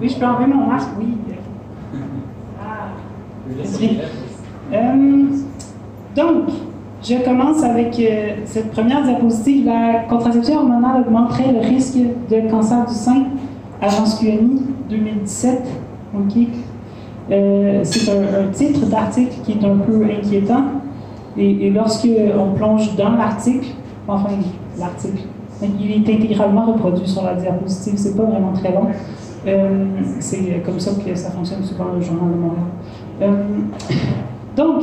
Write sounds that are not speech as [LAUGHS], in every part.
Oui, je peux enlever mon masque, oui. Ah. Euh, donc, je commence avec euh, cette première diapositive. La contraception hormonale augmenterait le risque de cancer du sein, Agence QMI 2017. Euh, c'est un, titre d'article qui est un peu inquiétant. Et, et lorsqu'on plonge dans l'article, enfin, l'article, il est intégralement reproduit sur la diapositive, c'est pas vraiment très long. Euh, c'est comme ça que ça fonctionne souvent le Journal de Montréal. Euh, donc,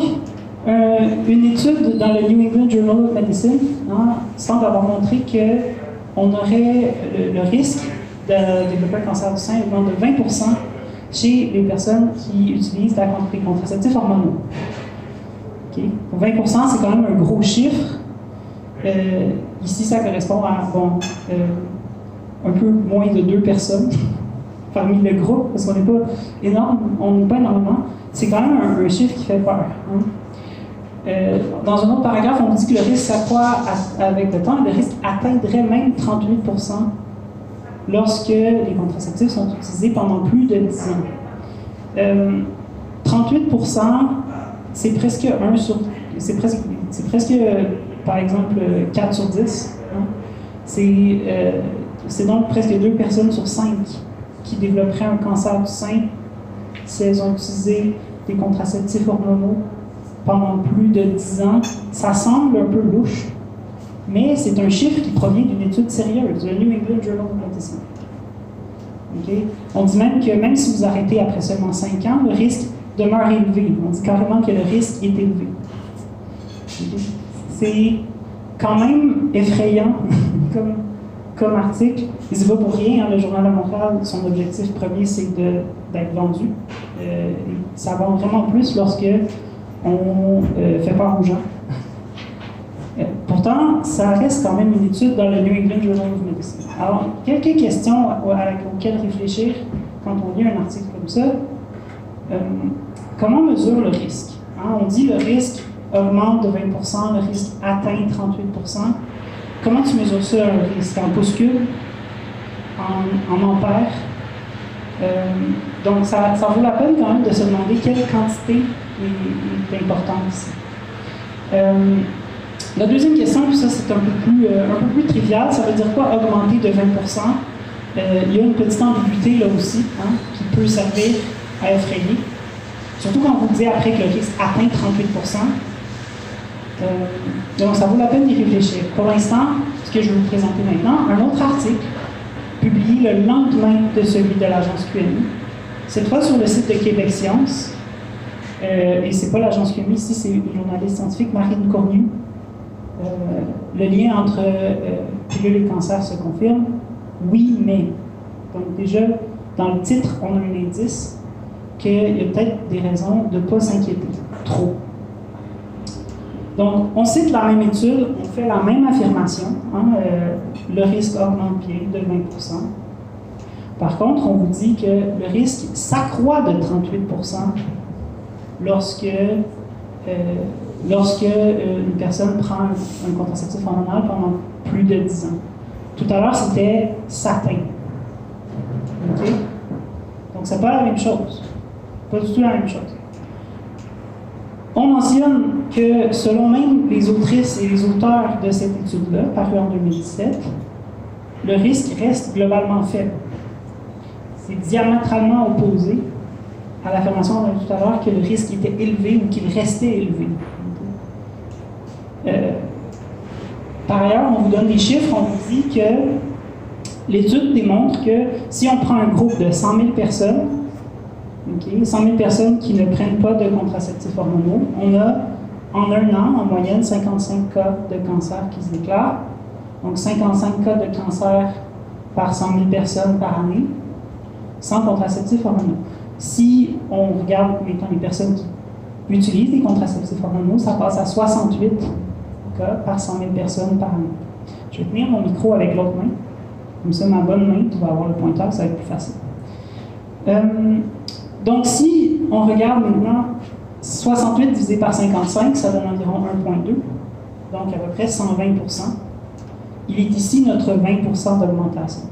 euh, une étude dans le New England Journal of Medicine hein, semble avoir montré qu'on aurait le, risque de développer un cancer du sein augmente de 20 chez les personnes qui utilisent la, les contraceptifs hormonaux. 20% c'est quand même un gros chiffre. ici, ça correspond à un peu moins de deux personnes parmi le groupe, parce qu'on n'est pas énorme, on n'est pas énormément, c'est quand même un, chiffre qui fait peur. Hein. Euh, dans un autre paragraphe, on dit que le risque s'accroît avec le temps. Le risque atteindrait même 38% lorsque les contraceptifs sont utilisés pendant plus de 10 ans. 38 euh, c'est presque 1 sur. C'est presque, presque, par exemple, 4 sur 10. Hein. C'est, c'est donc presque 2 personnes sur 5 qui développeraient un cancer du sein si elles ont utilisé des contraceptifs hormonaux pendant plus de 10 ans. Ça semble un peu louche, mais c'est un chiffre qui provient d'une étude sérieuse, le New England Journal of Medicine. On dit même que même si vous arrêtez après seulement 5 ans, le risque demeure élevé. On dit carrément que le risque est élevé. C'est quand même effrayant [LAUGHS] comme article. Il ne va pour rien. Hein, le Journal de Montréal, son objectif premier, c'est d'être vendu. Euh, ça va vraiment plus lorsque on euh, fait peur aux gens. Euh, pourtant, ça reste quand même une étude dans le New England Journal of Medicine. Alors, quelques questions auxquelles réfléchir quand on lit un article comme ça. comment mesure le risque? Hein, on dit le risque augmente de 20% le risque atteint 38 Comment tu mesures ça, un risque en pouces en, en ampères? Euh, donc, ça, vaut la peine quand même de se demander quelle quantité est, importante. Euh, la deuxième question, puis ça c'est un, peu plus, euh, plus trivial, ça veut dire quoi augmenter de 20% Il y a une petite ambiguïté là aussi hein, qui peut servir à effrayer. Surtout quand vous dites après que le risque atteint 38 euh, donc, ça vaut la peine d'y réfléchir. Pour l'instant, ce que je vais vous présenter maintenant, un autre article publié le lendemain de celui de l'agence QMI, cette fois sur le site de Québec Science. Euh, et c'est pas l'agence QMI, ici c'est une journaliste scientifique, Marine Cornu. Euh, le lien entre euh, pilule et cancer se confirme. Oui, mais. Donc déjà, dans le titre, on a un indice qu'il y a peut-être des raisons de ne pas s'inquiéter trop. Donc, on cite la même étude, on fait la même affirmation. Hein, euh, le risque augmente bien de 20% Par contre, on vous dit que le risque s'accroît de 38 lorsque, euh, lorsque euh, une personne prend un, contraceptif hormonal pendant plus de 10 ans. Tout à l'heure, c'était certain. OK? Donc, c'est pas la même chose. Pas du tout la même chose. On mentionne que selon même les autrices et les auteurs de cette étude-là, parue en 2017, le risque reste globalement faible. C'est diamétralement opposé à l'affirmation a tout à l'heure que le risque était élevé ou qu'il restait élevé. Euh, par ailleurs, on vous donne des chiffres, on vous dit que l'étude démontre que si on prend un groupe de 100 000 personnes, 100 000 personnes qui ne prennent pas de contraceptifs hormonaux. On a en un an, en moyenne, 55 cas de cancer qui se déclarent. Donc 55 cas de cancer par 100 000 personnes par année, sans contraceptifs hormonaux. Si on regarde maintenant les personnes qui utilisent des contraceptifs hormonaux, ça passe à 68 cas par 100 000 personnes par année. Je vais tenir mon micro avec l'autre main. Comme ça, ma bonne main, tu vas avoir le pointeur, ça va être plus facile. Euh, donc, si on regarde maintenant 68 divisé par 55, ça donne environ 1,2, donc à peu près 120% Il est ici notre 20% d'augmentation.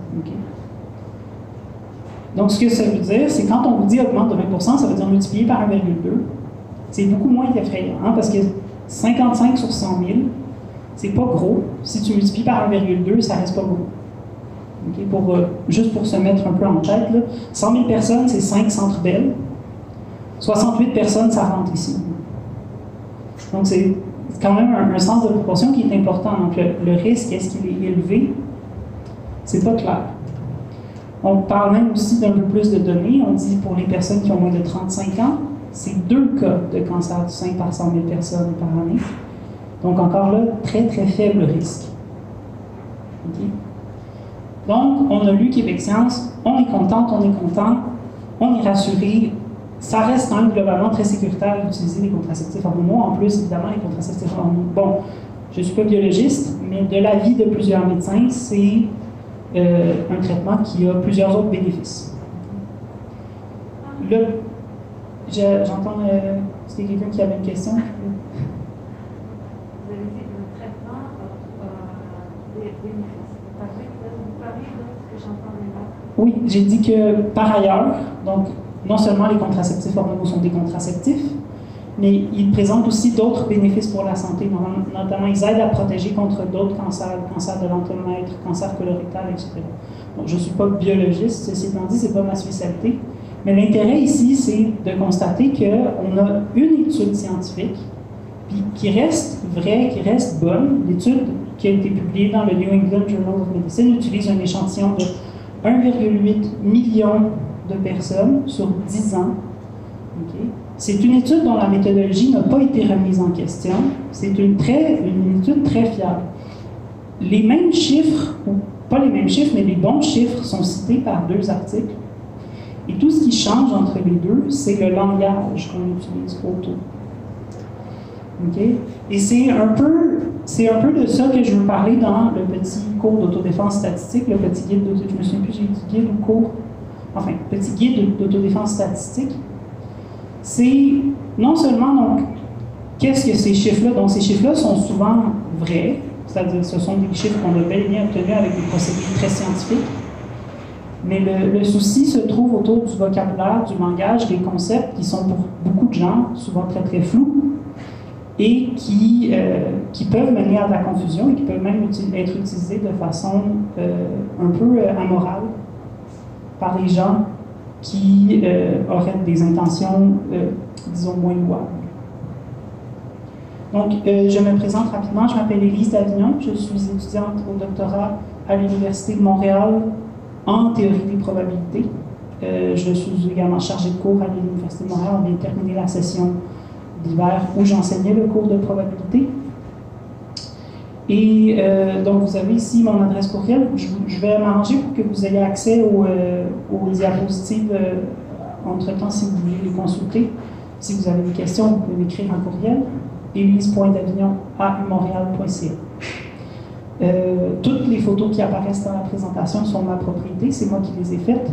Donc, ce que ça veut dire, c'est quand on vous dit augmente de 20% ça veut dire multiplier par 1,2. C'est beaucoup moins effrayant, hein, parce que 55 sur 100 000, c'est pas gros. Si tu multiplies par 1,2, ça reste pas gros. Pour, euh, juste pour se mettre un peu en tête, là, 100 000 personnes, c'est 5 centres belles. 68 personnes, ça rentre ici. Donc, c'est quand même un, sens de proportion qui est important. Donc, le, risque, est-ce qu'il est élevé? C'est pas clair. On parle même aussi d'un peu plus de données. On dit pour les personnes qui ont moins de 35 ans, c'est deux cas de cancer du sein par 100 000 personnes par année. Donc, encore là, très, très faible risque. Donc, on a lu Québec Science, on est contente, on est content, on est rassuré, ça reste quand même globalement très sécuritaire d'utiliser des contraceptifs hormonaux. En plus, évidemment, les contraceptifs hormonaux. Bon, je ne suis pas biologiste, mais de l'avis de plusieurs médecins, c'est euh, un traitement qui a plusieurs autres bénéfices. Le, j'entends, euh, c'était quelqu'un qui avait une question. Vous avez dit le traitement a des bénéfices. Vous parlez de ce que j'entends Oui, j'ai dit que par ailleurs, donc non seulement les contraceptifs hormonaux sont des contraceptifs, mais ils présentent aussi d'autres bénéfices pour la santé. Notamment, ils aident à protéger contre d'autres cancers, cancer de l'entomètre, cancer colorectal, etc. Donc, je ne suis pas biologiste, ceci étant dit, ce n'est pas ma spécialité. Mais l'intérêt ici, c'est de constater qu'on a une étude scientifique qui reste vraie, qui reste bonne. L'étude qui a été publiée dans le New England Journal of Medicine utilise un échantillon de 1,8 million de personnes sur 10 ans. C'est une étude dont la méthodologie n'a pas été remise en question. C'est une, très, une étude très fiable. Les mêmes chiffres, ou pas les mêmes chiffres, mais les bons chiffres sont cités par deux articles. Et tout ce qui change entre les deux, c'est le langage qu'on utilise autour. Et c'est un, peu, c'est un peu de ça que je veux parler dans le petit cours d'autodéfense statistique, le petit guide d'autodéfense. Je me souviens plus, j'ai dit guide ou cours. Enfin, petit guide d'autodéfense statistique, c'est non seulement donc qu'est-ce que ces chiffres-là, donc ces chiffres-là sont souvent vrais, c'est-à-dire ce sont des chiffres qu'on a bel et bien obtenus avec des procédés très scientifiques, mais le, souci se trouve autour du vocabulaire, du langage, des concepts qui sont pour beaucoup de gens souvent très très flous et qui, euh, qui peuvent mener à de la confusion et qui peuvent même être utilisés de façon euh, un peu euh, amorale par les gens qui auraient des intentions, disons, moins louables. Donc, je me présente rapidement. Je m'appelle Élise Davignon. Je suis étudiante au doctorat à l'Université de Montréal en théorie des probabilités. je suis également chargée de cours à l'Université de Montréal. On vient de terminer la session d'hiver où j'enseignais le cours de probabilité. Et euh, donc, vous avez ici mon adresse courriel. Je, vais m'arranger pour que vous ayez accès aux, euh, diapositives euh, entre-temps si vous voulez les consulter. Si vous avez des questions, vous pouvez m'écrire en courriel Euh, toutes les photos qui apparaissent dans la présentation sont ma propriété, c'est moi qui les ai faites.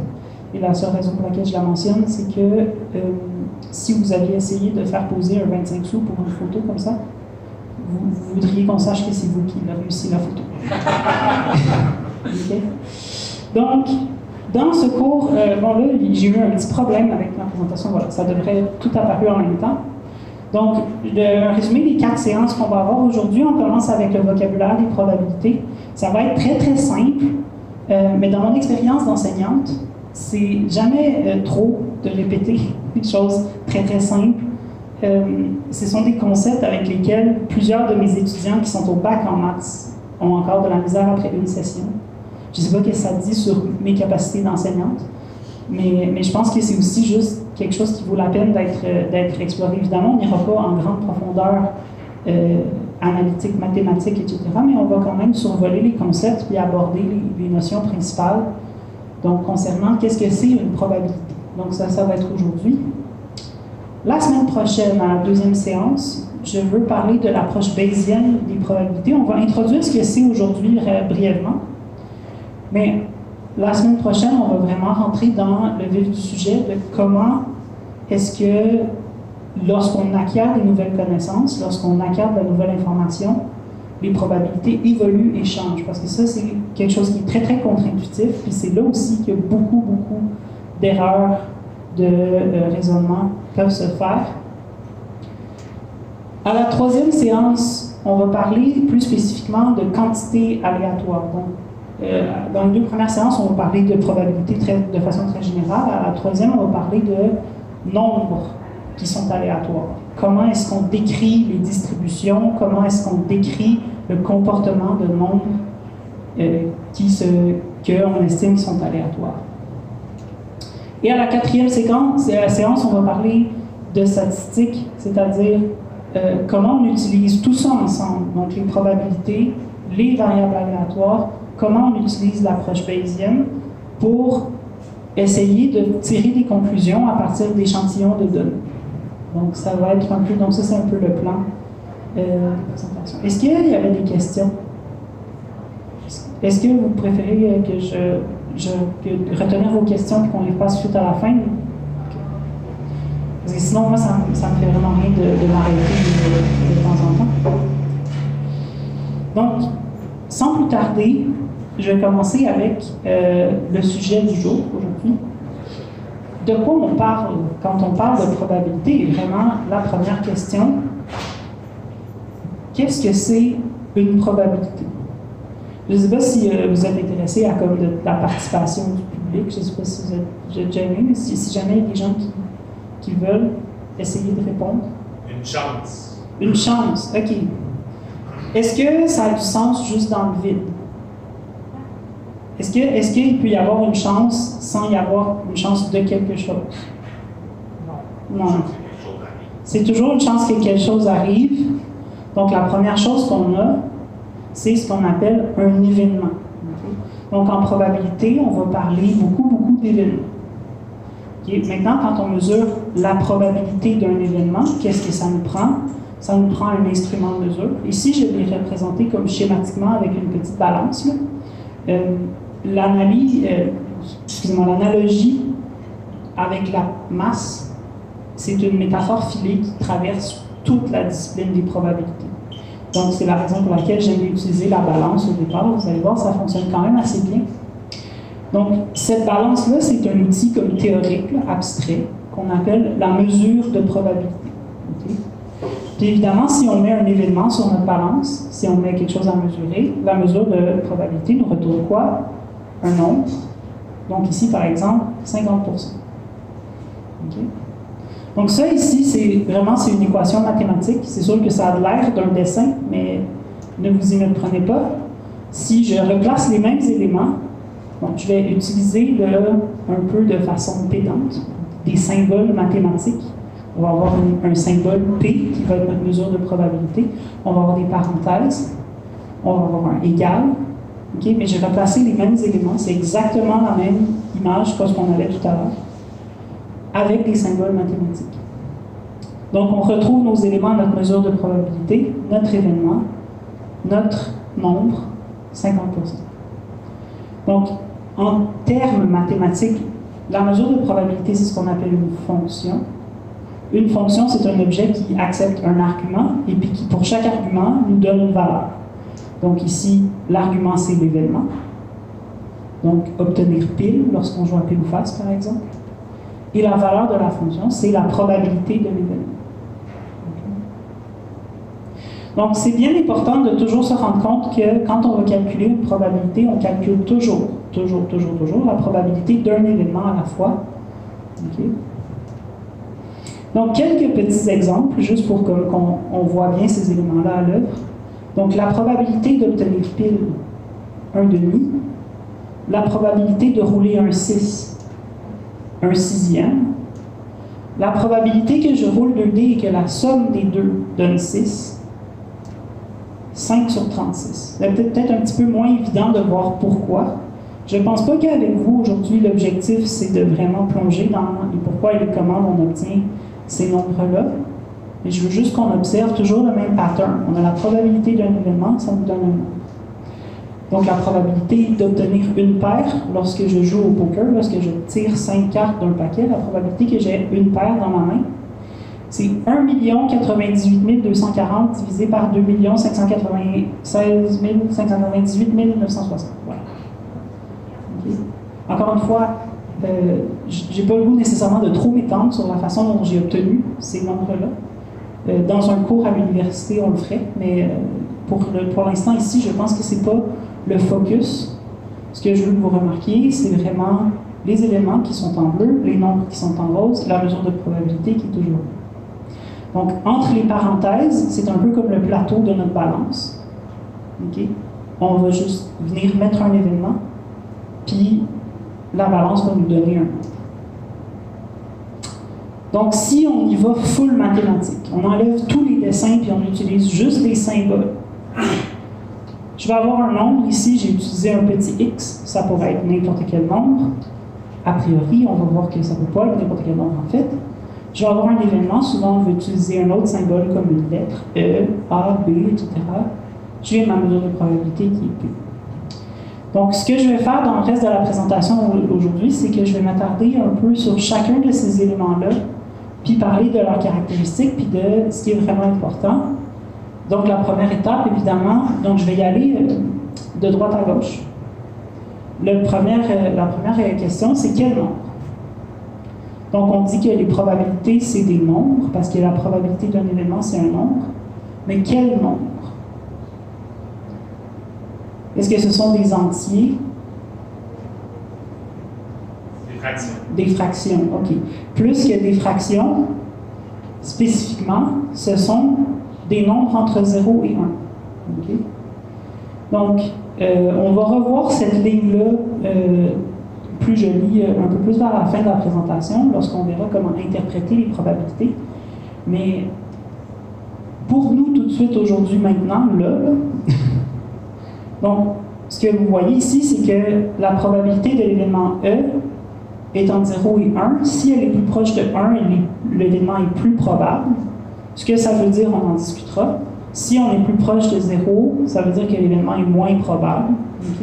Et la seule raison pour laquelle je la mentionne, c'est que si vous aviez essayé de faire poser un 25 sous pour une photo comme ça, vous, voudriez qu'on sache que c'est vous qui avez réussi la photo. [LAUGHS] Donc, dans ce cours, euh, bon là, j'ai eu un petit problème avec ma présentation. Voilà, ça devrait tout apparu en même temps. Donc, le résumé des quatre séances qu'on va avoir aujourd'hui, on commence avec le vocabulaire des probabilités. Ça va être très très simple, euh, mais dans mon expérience d'enseignante, c'est jamais euh, trop de répéter choses très très simples euh, ce sont des concepts avec lesquels plusieurs de mes étudiants qui sont au bac en maths ont encore de la misère après une session. Je ne sais pas ce que ça dit sur mes capacités d'enseignante, mais, je pense que c'est aussi juste quelque chose qui vaut la peine d'être exploré. Évidemment, on n'ira pas en grande profondeur euh, analytique, mathématique, etc., mais on va quand même survoler les concepts et aborder les, les notions principales. Donc, concernant qu'est-ce que c'est une probabilité. Donc, ça, ça va être aujourd'hui. La semaine prochaine, à la deuxième séance, je veux parler de l'approche bayésienne des probabilités. On va introduire ce que c'est aujourd'hui brièvement. Mais la semaine prochaine, on va vraiment rentrer dans le vif du sujet de comment est-ce que lorsqu'on acquiert des nouvelles connaissances, lorsqu'on acquiert de la nouvelle information, les probabilités évoluent et changent. Parce que ça, c'est quelque chose qui est très, très contre-intuitif. Puis c'est là aussi qu'il y a beaucoup, beaucoup d'erreurs de euh, raisonnement peuvent se faire. À la troisième séance, on va parler plus spécifiquement de quantité aléatoire. Donc, euh, dans les deux premières séances, on va parler de probabilité de façon très générale. À la troisième, on va parler de nombres qui sont aléatoires. Comment est-ce qu'on décrit les distributions? Comment est-ce qu'on décrit le comportement de nombres euh, qu'on estime sont aléatoires? Et à la quatrième séquence, la séance, on va parler de statistiques, c'est-à-dire euh, comment on utilise tout ça ensemble, donc les probabilités, les variables aléatoires, comment on utilise l'approche bayésienne pour essayer de tirer des conclusions à partir d'échantillons de données. Donc, ça va être un peu, donc ça, c'est un peu le plan euh, de présentation. Est-ce qu'il y avait des questions? Est-ce que vous préférez que je, je retenir vos questions et qu'on les passe suite à la fin? Parce que sinon, moi, ça, ça me fait vraiment rien de, m'arrêter de, de, temps en temps. Donc, sans plus tarder, je vais commencer avec euh, le sujet du jour aujourd'hui. De quoi on parle quand on parle de probabilité? Vraiment, la première question, qu'est-ce que c'est une probabilité? Je ne sais pas si euh, vous êtes intéressé à comme de, la participation du public. Je ne sais pas si vous êtes déjà aimé, mais si, si, jamais il y a des gens qui, qui veulent essayer de répondre. Une chance. Une chance, OK. Est-ce que ça a du sens juste dans le vide? Est-ce qu'il est qu'il peut y avoir une chance sans y avoir une chance de quelque chose? Non. Non. C'est toujours une chance que quelque chose arrive. Donc, la première chose qu'on a, c'est ce qu'on appelle un événement. Donc, en probabilité, on va parler beaucoup, beaucoup d'événements. Maintenant, quand on mesure la probabilité d'un événement, qu'est-ce que ça nous prend? Ça nous prend un instrument de mesure. Ici, je l'ai représenté comme schématiquement avec une petite balance. Euh, euh, l'analogie avec la masse, c'est une métaphore filée qui traverse toute la discipline des probabilités. Donc, c'est la raison pour laquelle j'ai utilisé la balance au départ. Vous allez voir, ça fonctionne quand même assez bien. Donc, cette balance-là, c'est un outil comme théorique, abstrait, qu'on appelle la mesure de probabilité. Puis évidemment, si on met un événement sur notre balance, si on met quelque chose à mesurer, la mesure de probabilité nous retourne quoi? Un nombre. Donc ici, par exemple, 50 okay? Donc ça ici, c'est vraiment c'est une équation mathématique. C'est sûr que ça a l'air d'un dessin, mais ne vous y prenez pas. Si je replace les mêmes éléments, je vais utiliser le, un peu de façon pédante des symboles mathématiques. On va avoir un, un, symbole P qui va être notre mesure de probabilité. On va avoir des parenthèses. On va avoir un égal. Okay? Mais j'ai replacé les mêmes éléments. C'est exactement la même image que ce qu'on avait tout à l'heure avec des symboles mathématiques. Donc, on retrouve nos éléments notre mesure de probabilité, notre événement, notre nombre, 50%. Donc, en termes mathématiques, la mesure de probabilité, c'est ce qu'on appelle une fonction. Une fonction, c'est un objet qui accepte un argument et puis qui, pour chaque argument, nous donne une valeur. Donc ici, l'argument, c'est l'événement. Donc, obtenir pile lorsqu'on joue à pile ou face, par exemple. Et la valeur de la fonction, c'est la probabilité de l'événement. Donc, c'est bien important de toujours se rendre compte que quand on va calculer une probabilité, on calcule toujours, toujours, toujours, toujours la probabilité d'un événement à la fois. Donc, quelques petits exemples, juste pour qu'on on voit bien ces éléments-là à l'œuvre. Donc, la probabilité d'obtenir pile un demi, la probabilité de rouler un 6, un sixième, la probabilité que je roule 2 dés et que la somme des deux donne 6, 5 sur 36. C'est peut-être un petit peu moins évident de voir pourquoi. Je ne pense pas qu'avec vous, aujourd'hui, l'objectif, c'est de vraiment plonger dans les pourquoi et les comment on obtient ces nombres-là. Mais je veux juste qu'on observe toujours le même pattern. On a la probabilité d'un événement, ça nous donne un nombre. Donc, la probabilité d'obtenir une paire lorsque je joue au poker, lorsque je tire 5 cartes d'un paquet, la probabilité que j'ai une paire dans ma main, c'est 1 98 240 divisé par 2 596 598 960. Voilà. Encore une fois, euh, j'ai pas le goût nécessairement de trop m'étendre sur la façon dont j'ai obtenu ces nombres-là. Euh, dans un cours à l'université, on le ferait, mais euh, pour, pour l'instant ici, je pense que c'est pas le focus. Ce que je veux que vous remarquiez, c'est vraiment les éléments qui sont en bleu, les nombres qui sont en rose, la mesure de probabilité qui est toujours Donc, entre les parenthèses, c'est un peu comme le plateau de notre balance. On va juste venir mettre un événement, puis la balance va nous donner un Donc, si on y va full mathématique, on enlève tous les dessins puis on utilise juste les symboles. Je vais avoir un nombre ici, j'ai utilisé un petit x, ça pourrait être n'importe quel nombre. A priori, on va voir que ça ne peut pas être n'importe quel nombre en fait. Je vais avoir un événement, souvent on veut utiliser un autre symbole comme une lettre, E, A, B, etc. J'ai ma mesure de probabilité qui est P. Donc, ce que je vais faire dans le reste de la présentation aujourd'hui, c'est que je vais m'attarder un peu sur chacun de ces éléments-là, puis parler de leurs caractéristiques, puis de ce qui est vraiment important. Donc, la première étape, évidemment, donc je vais y aller euh, de droite à gauche. Le premier, euh, la première question, c'est quel nombre? Donc, on dit que les probabilités, c'est des nombres, parce que la probabilité d'un événement, c'est un nombre. Mais quel nombre? Est-ce que ce sont des entiers? Des fractions. Des fractions, OK. Plus que des fractions, spécifiquement, ce sont des nombres entre 0 et 1. OK? Donc, euh, on va revoir cette ligne-là euh, plus jolie euh, un peu plus vers la fin de la présentation, lorsqu'on verra comment interpréter les probabilités. Mais pour nous, tout de suite, aujourd'hui, maintenant, là Donc, [LAUGHS] ce que vous voyez ici, c'est que la probabilité de l'événement E est entre 0 et 1. Si elle est plus proche de 1, l'événement est plus probable. Ce que ça veut dire, on en discutera. Si on est plus proche de 0, ça veut dire que l'événement est moins probable.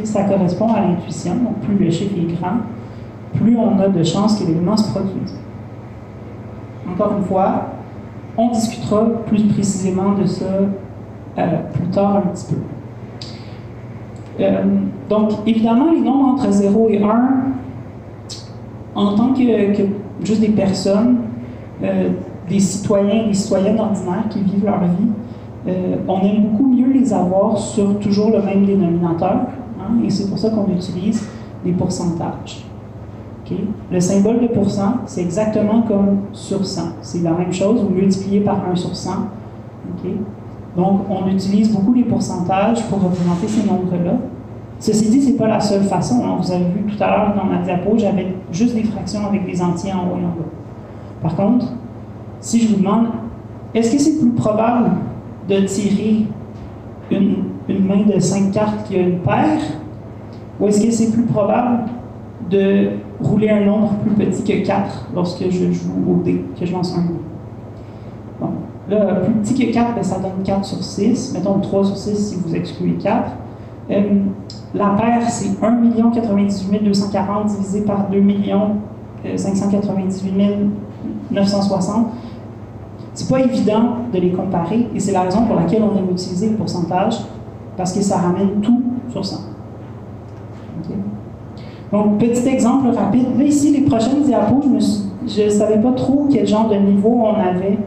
Ça correspond à l'intuition. Donc, plus le chiffre est grand, plus on a de chances que l'événement se produise. Encore une fois, on discutera plus précisément de ça euh, plus tard un petit peu. Euh, donc, évidemment, les nombres entre 0 et 1, en tant que, juste des personnes, euh, des citoyens, des citoyennes ordinaires qui vivent leur vie, euh, on aime beaucoup mieux les avoir sur toujours le même dénominateur, hein, et c'est pour ça qu'on utilise les pourcentages. Le symbole de pourcent, c'est exactement comme sur 100. C'est la même chose, vous multipliez par 1 sur 100. Donc, on utilise beaucoup les pourcentages pour représenter ces nombres-là. Ceci dit, ce n'est pas la seule façon. Hein. Vous avez vu tout à l'heure dans ma diapo, j'avais juste des fractions avec des entiers en haut et en bas. Par contre, si je vous demande, est-ce que c'est plus probable de tirer une, main de 5 cartes qui a une paire, ou est-ce que c'est plus probable de rouler un nombre plus petit que 4 lorsque je joue au dé, que je lance un dé? Bon. Là, plus petit que 4, ben, ça donne 4 sur 6. Mettons 3 sur 6 si vous excluez 4. Euh, la paire, c'est 1 98 240 divisé par 2 598 960. C'est pas évident de les comparer et c'est la raison pour laquelle on aime utiliser le pourcentage parce que ça ramène tout sur 100. Donc, petit exemple rapide. Là, ici, les prochaines diapos, je ne savais pas trop quel genre de niveau on avait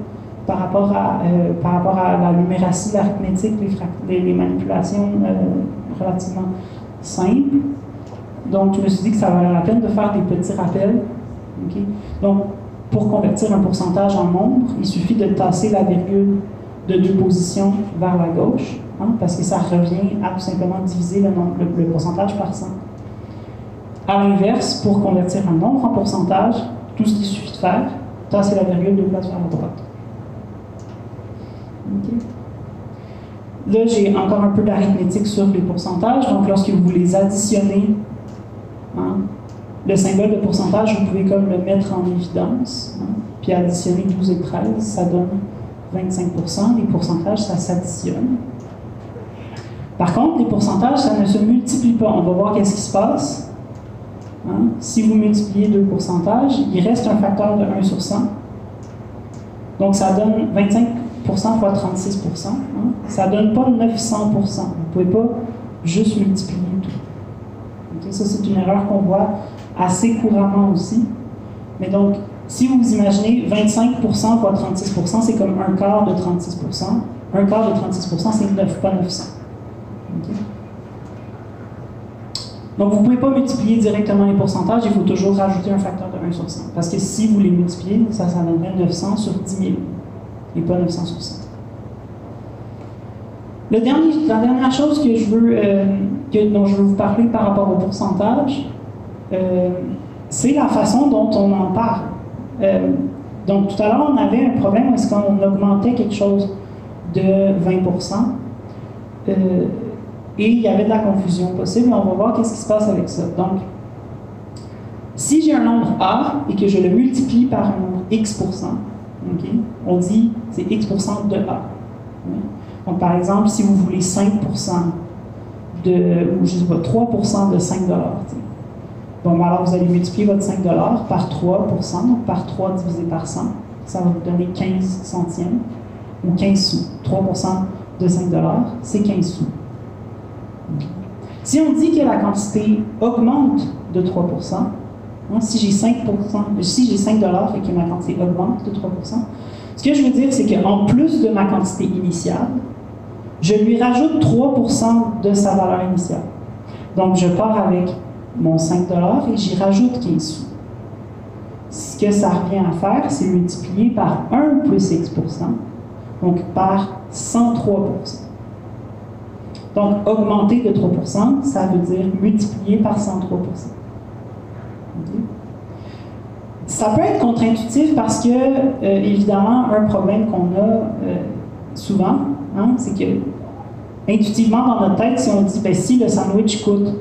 par rapport à, euh, par rapport à la numératie, l'arithmétique, les, manipulations euh, relativement simples. Donc, je me suis dit que ça valait la peine de faire des petits rappels. Donc, pour convertir un pourcentage en nombre, il suffit de tasser la virgule de deux positions vers la gauche, hein, parce que ça revient à tout simplement diviser le, nombre, le, pourcentage par 100. À l'inverse, pour convertir un nombre en pourcentage, tout ce qu'il suffit de faire, tasser la virgule deux places vers la droite. Là, j'ai encore un peu d'arithmétique sur les pourcentages. Donc, lorsque vous les additionnez, hein, le symbole de pourcentage, vous pouvez comme le mettre en évidence. Hein, puis additionner 12 et 13, ça donne 25% Les pourcentages, ça s'additionne. Par contre, les pourcentages, ça ne se multiplie pas. On va voir qu'est-ce qui se passe. Hein. Si vous multipliez deux pourcentages, il reste un facteur de 1 sur 100. Donc, ça donne 25% fois 36% hein, ça ne donne pas 900% Vous ne pouvez pas juste multiplier tout. ça, c'est une erreur qu'on voit assez couramment aussi. Mais donc, si vous imaginez 25 fois 36 c'est comme un quart de 36 Un quart de 36 c'est 9, pas 900. OK? Donc, vous ne pouvez pas multiplier directement les pourcentages, il faut toujours rajouter un facteur de 1 sur 100. Parce que si vous les multipliez, ça, ça donnerait 900 sur 10 000, et pas 900 sur 100. Le dernier, la dernière chose que je veux, euh, dont je veux vous parler par rapport au pourcentage, euh, c'est la façon dont on en parle. Euh, donc, tout à l'heure, on avait un problème est-ce qu'on augmentait quelque chose de 20% et il y avait de la confusion possible. On va voir qu'est-ce qui se passe avec ça. Donc, si j'ai un nombre A et que je le multiplie par un nombre X on dit c'est X de A. Donc, par exemple, si vous voulez 5 de, ou je sais pas, 3% de 5 Bon, alors vous allez multiplier votre 5 par 3 donc par 3 divisé par 100. Ça va vous donner 15 centièmes ou 15 sous. 3 de 5 c'est 15 sous. Si on dit que la quantité augmente de 3 hein, si j'ai 5 si j'ai 5 et que ma quantité augmente de 3 ce que je veux dire, c'est qu'en plus de ma quantité initiale, je lui rajoute 3% de sa valeur initiale. Donc, je pars avec mon 5 et j'y rajoute 15 sous. Ce que ça revient à faire, c'est multiplier par 1 plus X donc par 103% donc, augmenter de 3% ça veut dire multiplier par 103% Ça peut être contre-intuitif parce que, euh, évidemment, un problème qu'on a euh, souvent, hein, c'est que, intuitivement, dans notre tête, si on dit, ben, si le sandwich coûte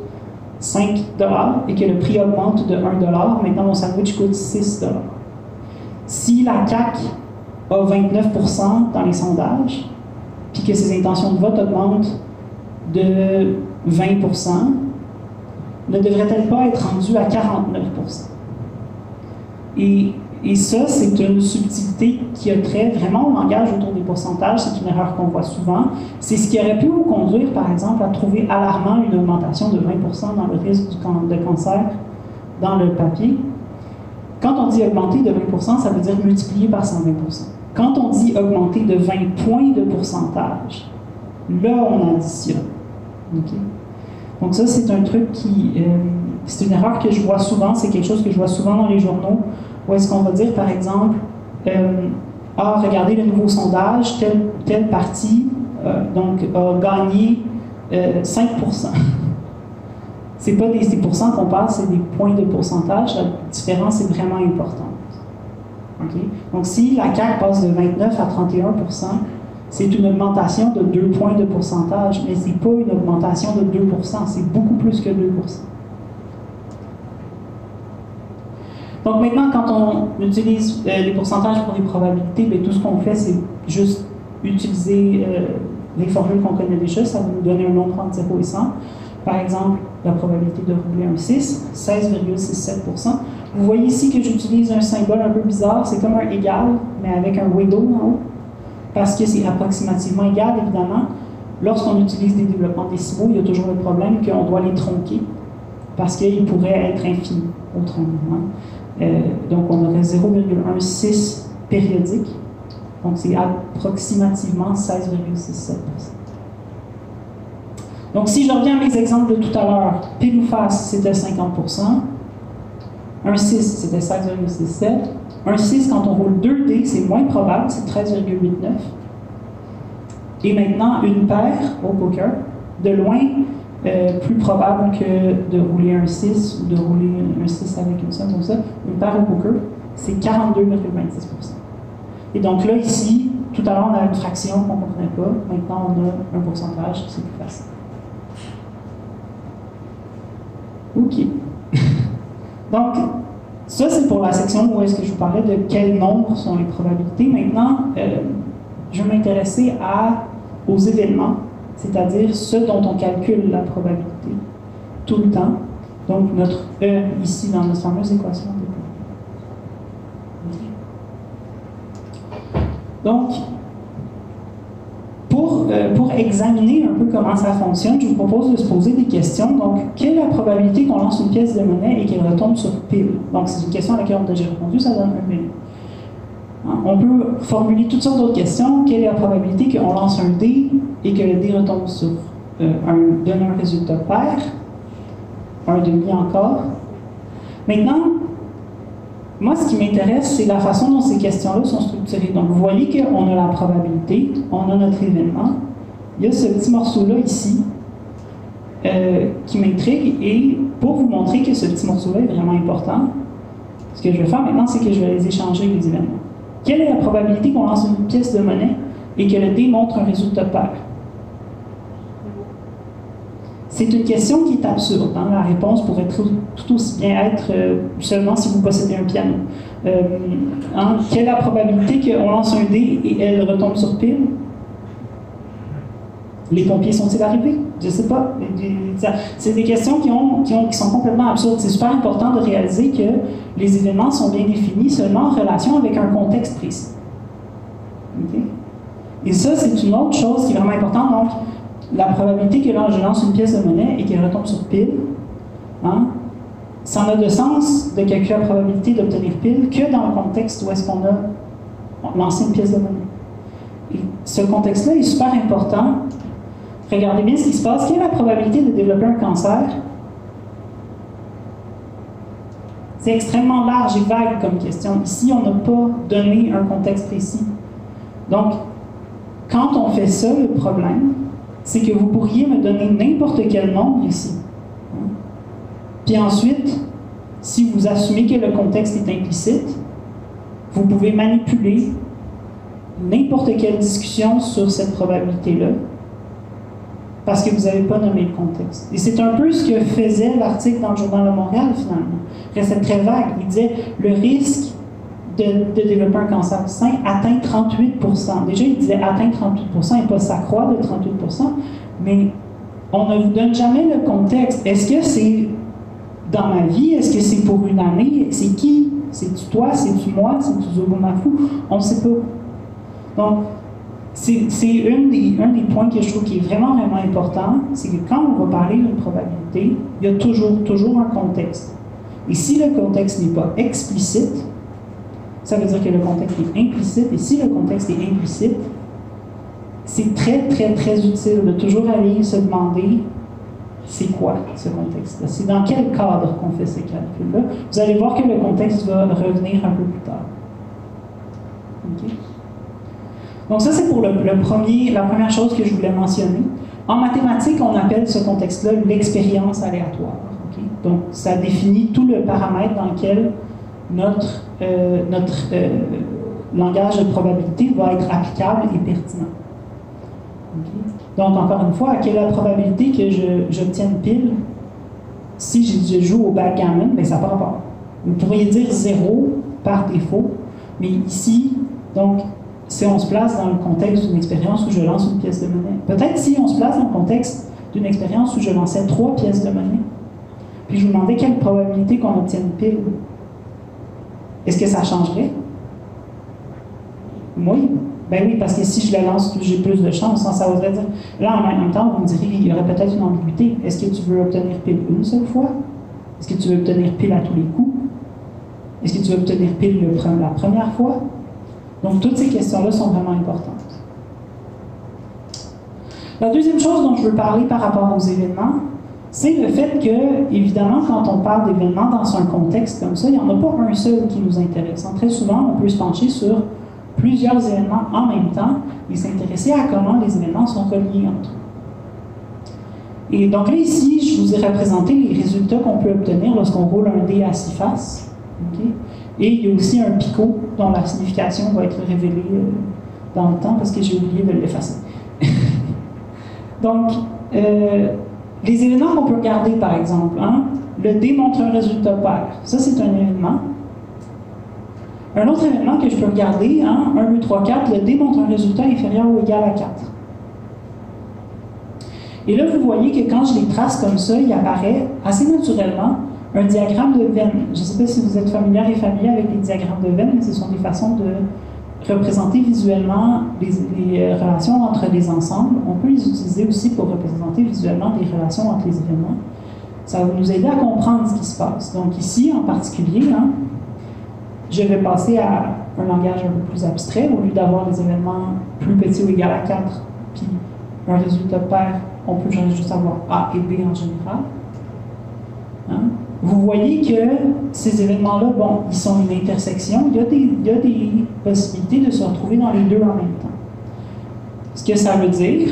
5 et que le prix augmente de 1 maintenant mon sandwich coûte 6 Si la CAC a 29% dans les sondages, puis que ses intentions de vote augmentent de 20% ne devrait-elle pas être rendue à 49 et, et ça, c'est une subtilité qui a trait vraiment au langage autour des pourcentages. C'est une erreur qu'on voit souvent. C'est ce qui aurait pu vous conduire, par exemple, à trouver alarmant une augmentation de 20 dans le risque de cancer dans le papier. Quand on dit augmenter de 20 ça veut dire multiplier par 120% Quand on dit augmenter de 20 points de pourcentage, là, on additionne. Donc ça, c'est un truc qui... Euh, c'est une erreur que je vois souvent, c'est quelque chose que je vois souvent dans les journaux, où est-ce qu'on va dire, par exemple, euh, ah, regardez le nouveau sondage, telle, telle partie euh, a gagné 5% [LAUGHS] C'est pas des, des pourcents qu'on passe, c'est des points de pourcentage. La différence est vraiment importante. Donc, si la CAC passe de 29 à 31% c'est une augmentation de 2 points de pourcentage, mais ce n'est pas une augmentation de 2% c'est beaucoup plus que 2 Donc maintenant, quand on utilise euh, les pourcentages pour les probabilités, bien, tout ce qu'on fait, c'est juste utiliser euh, les formules qu'on connaît déjà. Ça va nous donner un nombre entre 0 et 100. Par exemple, la probabilité de rouler un 6, 16,67% Vous voyez ici que j'utilise un symbole un peu bizarre. C'est comme un égal, mais avec un widow en haut parce que c'est approximativement égal, évidemment. Lorsqu'on utilise des développements décimaux, il y a toujours le problème qu'on doit les tronquer, parce qu'ils pourraient être infinis, autrement. Euh, donc, on aurait 0,16 périodique. Donc, c'est approximativement 16,67 Donc, si je reviens à mes exemples de tout à l'heure, pile ou face, c'était 50% un 6, c'était 16,67 un 6, quand on roule 2 dés, c'est moins probable, c'est 13,89. Et maintenant, une paire au poker, de loin, euh, plus probable que de rouler un 6 ou de rouler un 6 avec une somme comme ça. Une paire au poker, c'est 42,26 Et donc là, ici, tout à l'heure, on avait une fraction qu'on ne comprenait pas. Maintenant, on a un pourcentage, c'est plus facile. OK. [LAUGHS] donc, ça, c'est pour la section où est-ce que je vous parlais de quel nombre sont les probabilités. Maintenant, euh, je vais m'intéresser aux événements, c'est-à-dire ce dont on calcule la probabilité tout le temps. Donc, notre E ici dans notre fameuse équation Donc, pour, euh, pour examiner un peu comment ça fonctionne, je vous propose de se poser des questions. Donc, quelle est la probabilité qu'on lance une pièce de monnaie et qu'elle retombe sur pile? Donc, c'est une question à laquelle on a déjà répondu, ça donne un minute. On peut formuler toutes sortes d'autres questions. Quelle est la probabilité qu'on lance un dé et que le dé retombe sur euh, un, donne un résultat pair? Un demi encore. Maintenant, moi, ce qui m'intéresse, c'est la façon dont ces questions-là sont structurées. Donc, vous voyez qu'on a la probabilité, on a notre événement. Il y a ce petit morceau-là ici euh, qui m'intrigue. Et pour vous montrer que ce petit morceau-là est vraiment important, ce que je vais faire maintenant, c'est que je vais les échanger, les événements. Quelle est la probabilité qu'on lance une pièce de monnaie et que le dé montre un résultat pair? C'est une question qui est absurde. hein. La réponse pourrait tout, aussi bien être euh, seulement si vous possédez un piano. Euh, hein, Quelle est la probabilité qu'on lance un dé et elle retombe sur pile? Les pompiers sont-ils arrivés? Je sais pas. C'est des questions qui, ont, qui, ont- qui sont complètement absurdes. C'est super important de réaliser que les événements sont bien définis seulement en relation avec un contexte précis. Et ça, c'est une autre chose qui est vraiment importante. Donc, la probabilité que là, je lance une pièce de monnaie et qu'elle retombe sur pile, hein, ça n'a de sens de calculer la probabilité d'obtenir pile que dans le contexte où est-ce qu'on a lancé une pièce de monnaie. Ce contexte-là est super important. Regardez bien ce qui se passe. Quelle est la probabilité de développer un cancer? C'est extrêmement large et vague comme question. Ici, on n'a pas donné un contexte précis. Donc, quand on fait ça, le problème, c'est que vous pourriez me donner n'importe quel nombre ici. Puis ensuite, si vous assumez que le contexte est implicite, vous pouvez manipuler n'importe quelle discussion sur cette probabilité-là parce que vous n'avez pas nommé le contexte. Et c'est un peu ce que faisait l'article dans le Journal de Montréal, finalement. Restait très vague. Il disait le risque de, développer un cancer du sein atteint 38% Déjà, il disait atteint 38% et pas s'accroît de 38% mais on ne vous donne jamais le contexte. Est-ce que c'est dans ma vie? Est-ce que c'est pour une année? C'est qui? C'est-tu toi? C'est-tu moi? C'est-tu Zobomafou? On ne sait pas. Donc, c'est un des points que je trouve qui est vraiment, vraiment important, c'est que quand on va parler d'une probabilité, il y a toujours, toujours un contexte. Et si le contexte n'est pas explicite, ça veut dire que le contexte est implicite, et si le contexte est implicite, c'est très, très, très utile de toujours aller se demander c'est quoi ce contexte-là, c'est dans quel cadre qu'on fait ces calculs-là. Vous allez voir que le contexte va revenir un peu plus tard. OK? Donc ça, c'est pour le, premier, la première chose que je voulais mentionner. En mathématiques, on appelle ce contexte-là l'expérience aléatoire. Donc ça définit tout le paramètre dans lequel notre, euh, notre euh, langage de probabilité va être applicable et pertinent. Donc encore une fois, quelle est la probabilité que j'obtienne pile? Si je, je joue au backgammon? Bien, ça part pas. Vous pourriez dire zéro par défaut, mais ici, donc, si on se place dans le contexte d'une expérience où je lance une pièce de monnaie. Peut-être si on se place dans le contexte d'une expérience où je lançais trois pièces de monnaie, puis je vous demandais quelle probabilité qu'on obtienne pile. Est-ce que ça changerait? Oui. Ben oui, parce que si je la lance, j'ai plus de chance. hein, Ça voudrait dire. Là, en même temps, vous me direz qu'il y aurait peut-être une ambiguïté. Est-ce que tu veux obtenir pile une seule fois? Est-ce que tu veux obtenir pile à tous les coups? Est-ce que tu veux obtenir pile le la première fois? Donc, toutes ces questions-là sont vraiment importantes. La deuxième chose dont je veux parler par rapport aux événements, c'est le fait que, évidemment, quand on parle d'événements dans un contexte comme ça, il n'y en a pas un seul qui nous intéresse. Très souvent, on peut se pencher sur plusieurs événements en même temps et s'intéresser à comment les événements sont reliés entre eux. Et donc là, ici, je vous ai représenté les résultats qu'on peut obtenir lorsqu'on roule un dé à six faces. Et il y a aussi un picot dont la signification va être révélée euh, dans le temps parce que j'ai oublié de l'effacer. [LAUGHS] Donc, euh, les événements qu'on peut regarder, par exemple, hein, le dé montre un résultat pair. Ça, c'est un événement. Un autre événement que je peux regarder, hein, 1, 2, 3, 4, le dé montre un résultat inférieur ou égal à 4. Et là, vous voyez que quand je les trace comme ça, il apparaît assez naturellement un diagramme de veine. Je ne sais pas si vous êtes familière et familier avec les diagrammes de veine, mais ce sont des façons de représenter visuellement les, euh, relations entre les ensembles, on peut les utiliser aussi pour représenter visuellement des relations entre les événements. Ça va nous aider à comprendre ce qui se passe. Donc ici, en particulier, hein, je vais passer à un langage un peu plus abstrait. Au lieu d'avoir des événements plus petits ou égaux à 4, puis un résultat pair, on peut juste avoir A et B en général. Hein? Vous voyez que ces événements-là, bon, ils sont une intersection. Il y, a des, il y, a des, possibilités de se retrouver dans les deux en même temps. Ce que ça veut dire,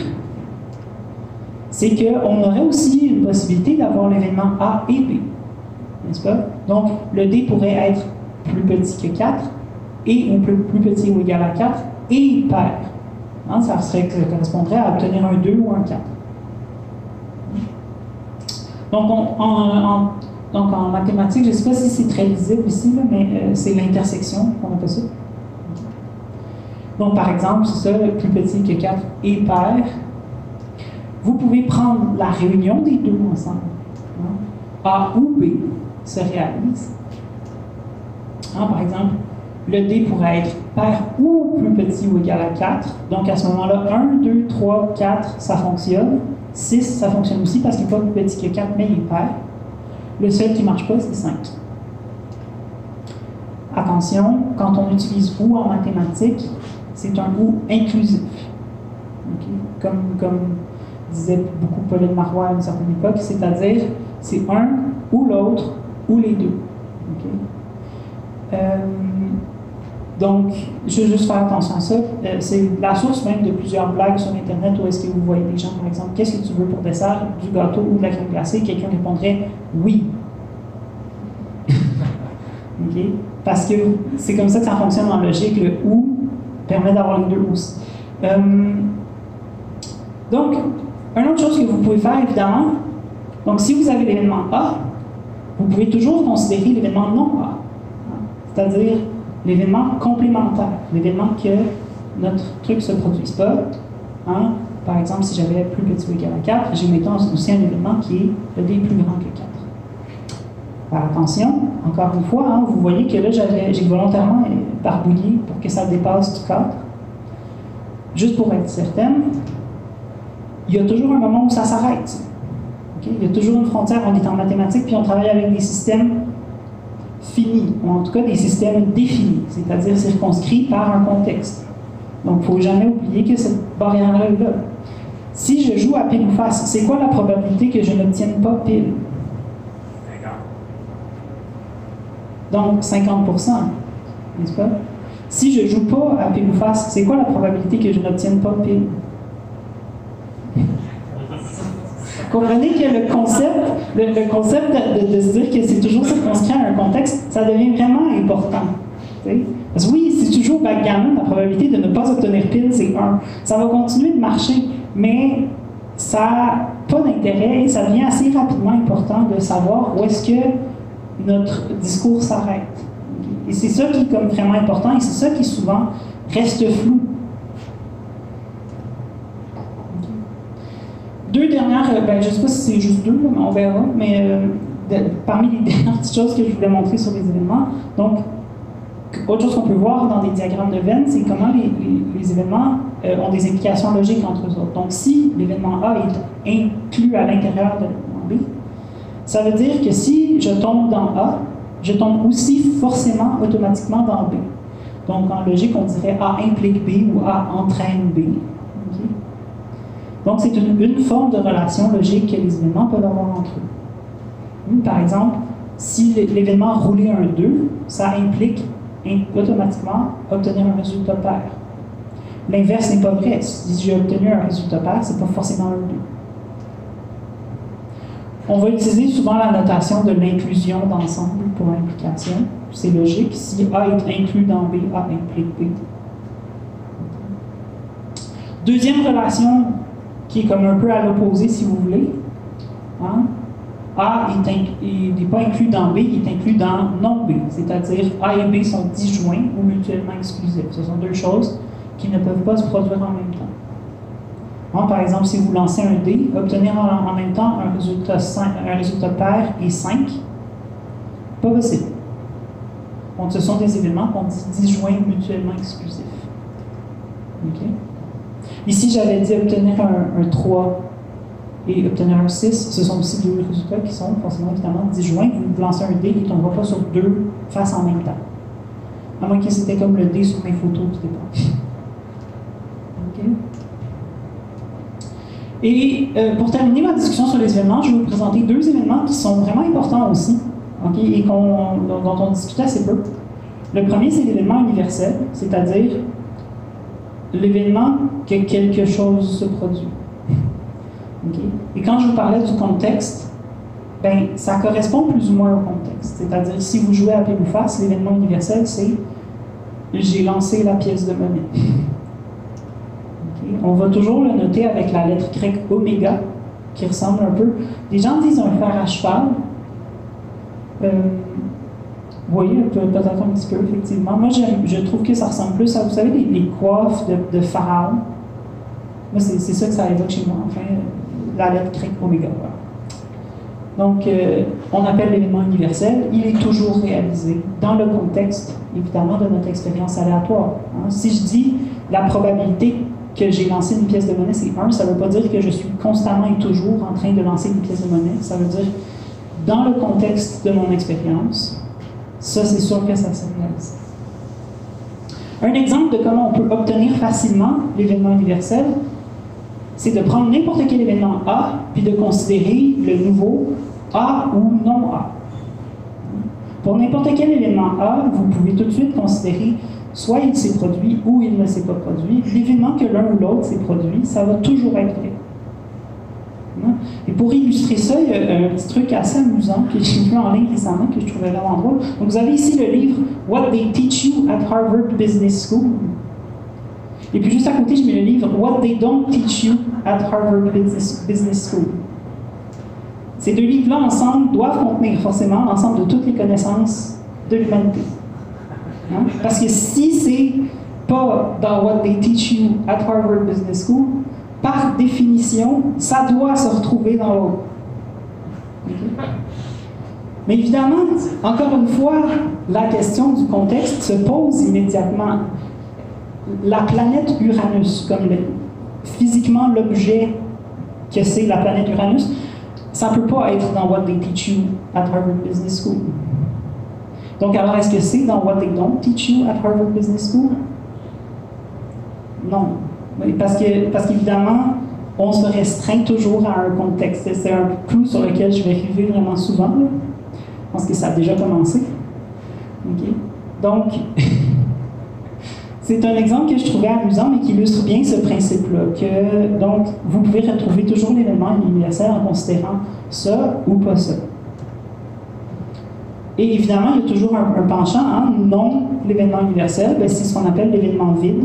c'est qu'on aurait aussi une possibilité d'avoir l'événement A et B. N'est-ce pas? Donc, le D pourrait être plus petit que 4 et ou plus, petit ou égal à 4 et pair. Hein, ça, correspondrait à obtenir un 2 ou un 4. Donc, on, en, en, donc en mathématiques, je ne sais pas si c'est très lisible ici, mais euh, c'est l'intersection qu'on appelle ça? Donc, par exemple, c'est ça, plus petit que 4 et pair. Vous pouvez prendre la réunion des deux ensemble. Hein? A ou B se réalise. Hein, par exemple, le D pourrait être pair ou plus petit ou égal à 4. Donc à ce moment-là, 1, 2, 3, 4, ça fonctionne. 6, ça fonctionne aussi parce qu'il n'est pas plus petit que 4, mais il est pair. Le seul qui ne marche pas, c'est 5. Attention, quand on utilise ou en mathématiques, c'est un ou inclusif. Okay? Comme, comme disait beaucoup Pauline Marois à une certaine époque, c'est-à-dire c'est un ou l'autre ou les deux. Euh, donc, veux juste faire attention à ça. Euh, c'est la source même de plusieurs blagues sur Internet où est-ce que vous voyez des gens, par exemple, qu'est-ce que tu veux pour dessert, du gâteau ou de la crème glacée? Quelqu'un répondrait oui. [LAUGHS] OK? Parce que c'est comme ça que ça fonctionne en logique. Le ou permet d'avoir les deux aussi. Euh, donc, une autre chose que vous pouvez faire, évidemment, donc si vous avez l'événement A, vous pouvez toujours considérer l'événement non A. C'est-à-dire l'événement complémentaire, l'événement que notre truc ne se produise pas. Hein? Par exemple, si j'avais plus petit ou égal à 4, j'ai mettons aussi un événement qui est le D plus grand que 4. Faire attention, encore une fois, hein, vous voyez que là, j'ai volontairement barbouillé pour que ça dépasse du cadre. Juste pour être certaine, il y a toujours un moment où ça s'arrête. Il y a toujours une frontière, on est en mathématiques, puis on travaille avec des systèmes finis, ou en tout cas des systèmes définis, c'est-à-dire circonscrits par un contexte. Donc, il ne faut jamais oublier que cette barrière-là est là. Si je joue à pile ou face, c'est quoi la probabilité que je n'obtienne pas pile? Donc, 50 n'est-ce pas? Si je joue pas à pile ou face, c'est quoi la probabilité que je n'obtienne pas pile? Comprenez que le concept, le, concept de, se dire que c'est toujours circonscrit à un contexte, ça devient vraiment important. Parce que oui, joues au backgammon, la probabilité de ne pas obtenir pile, c'est 1. Ça va continuer de marcher, mais ça n'a pas d'intérêt et ça devient assez rapidement important de savoir où est-ce que notre discours s'arrête. Et c'est ça qui est comme vraiment important et c'est ça qui souvent reste flou Deux dernières, euh, ben, je ne sais pas si c'est juste deux, on verra, mais euh, parmi les [LAUGHS] dernières petites choses que je voulais montrer sur les événements, donc, autre chose qu'on peut voir dans les diagrammes de Venn, c'est comment les, événements euh, ont des implications logiques entre eux. Donc, si l'événement A est inclus à l'intérieur de l'événement B, ça veut dire que si je tombe dans A, je tombe aussi forcément automatiquement dans B. Donc, en logique, on dirait A implique B ou A entraîne B. Donc, c'est une, forme de relation logique que les événements peuvent avoir entre eux. Par exemple, si l'événement roulé un 2, ça implique automatiquement obtenir un résultat pair. L'inverse n'est pas vrai. Si j'ai obtenu un résultat pair, ce n'est pas forcément un 2. On va utiliser souvent la notation de l'inclusion d'ensemble pour l'implication. C'est logique. Si A est inclus dans B, A implique B. Deuxième relation qui est comme un peu à l'opposé, si vous voulez. Hein? A n'est pas inclus dans B, il est inclus dans non B, c'est-à-dire A et B sont disjoints ou mutuellement exclusifs. Ce sont deux choses qui ne peuvent pas se produire en même temps. Hein, par exemple, si vous lancez un D, obtenir en, même temps un résultat, un résultat pair et 5, pas possible. Donc, ce sont des événements qu'on dit disjoints mutuellement exclusifs. OK? Ici, j'avais dit obtenir un, un 3 et obtenir un 6. Ce sont aussi deux résultats qui sont forcément évidemment disjoints. Vous lancez un dé qui ne tombera pas sur deux faces en même temps. À moins que c'était comme le dé sur mes photos du départ. [LAUGHS] OK? Et euh, pour terminer ma discussion sur les événements, je vais vous présenter deux événements qui sont vraiment importants aussi, ok, et dont, dont on discute assez peu. Le premier, c'est l'événement universel, c'est-à-dire l'événement que quelque chose se produit. [LAUGHS] Et quand je vous parlais du contexte, ben, ça correspond plus ou moins au contexte. C'est-à-dire, si vous jouez à pile ou face, l'événement universel, c'est j'ai lancé la pièce de monnaie. [LAUGHS] On va toujours le noter avec la lettre grecque oméga, qui ressemble un peu. Les gens disent un fer à cheval. Euh, oui, un peu- peut-être un petit peu, effectivement. Moi, je trouve que ça ressemble plus à, vous savez, les, coiffes de, de. Moi, c'est ça que ça évoque chez moi, enfin, la lettre grecque oméga. voilà. Donc, euh, on appelle l'événement universel. Il est toujours réalisé dans le contexte, évidemment, de notre expérience aléatoire. hein. Si je dis la probabilité que j'ai lancé une pièce de monnaie, c'est 1, ça ne veut pas dire que je suis constamment et toujours en train de lancer une pièce de monnaie. Ça veut dire, dans le contexte de mon expérience, ça, c'est sûr que ça se réalise. Un exemple de comment on peut obtenir facilement l'événement universel, c'est de prendre n'importe quel événement A, puis de considérer le nouveau A ou non A. Pour n'importe quel événement A, vous pouvez tout de suite considérer soit il s'est produit ou il ne s'est pas produit. L'événement que l'un ou l'autre s'est produit, ça va toujours être vrai. Hein? Et pour illustrer ça, il y a un petit truc assez amusant que j'ai vu en ligne récemment que je trouvais vraiment drôle. Donc, vous avez ici le livre What They Teach You at Harvard Business School. Et puis juste à côté, je mets le livre What They Don't Teach You at Harvard Business, Business School. Ces deux livres-là ensemble doivent contenir forcément l'ensemble de toutes les connaissances de l'humanité. Hein? Parce que si c'est pas dans What They Teach You at Harvard Business School, par définition, ça doit se retrouver dans l'autre. Ok? Mais évidemment, encore une fois, la question du contexte se pose immédiatement. La planète Uranus, comme physiquement l'objet que c'est la planète Uranus, ça ne peut pas être dans What They Teach You at Harvard Business School. Donc, alors, est-ce que c'est dans What They Don't Teach You at Harvard Business School? Non. Parce que, parce qu'évidemment, on se restreint toujours à un contexte. C'est un clou sur lequel je vais arriver vraiment souvent. Je pense que ça a déjà commencé. Donc, [LAUGHS] c'est un exemple que je trouvais amusant, mais qui illustre bien ce principe-là. Que, donc, vous pouvez retrouver toujours l'événement universel en considérant ça ou pas ça. Et évidemment, il y a toujours un, un penchant, hein, non l'événement universel, ben, c'est ce qu'on appelle l'événement vide.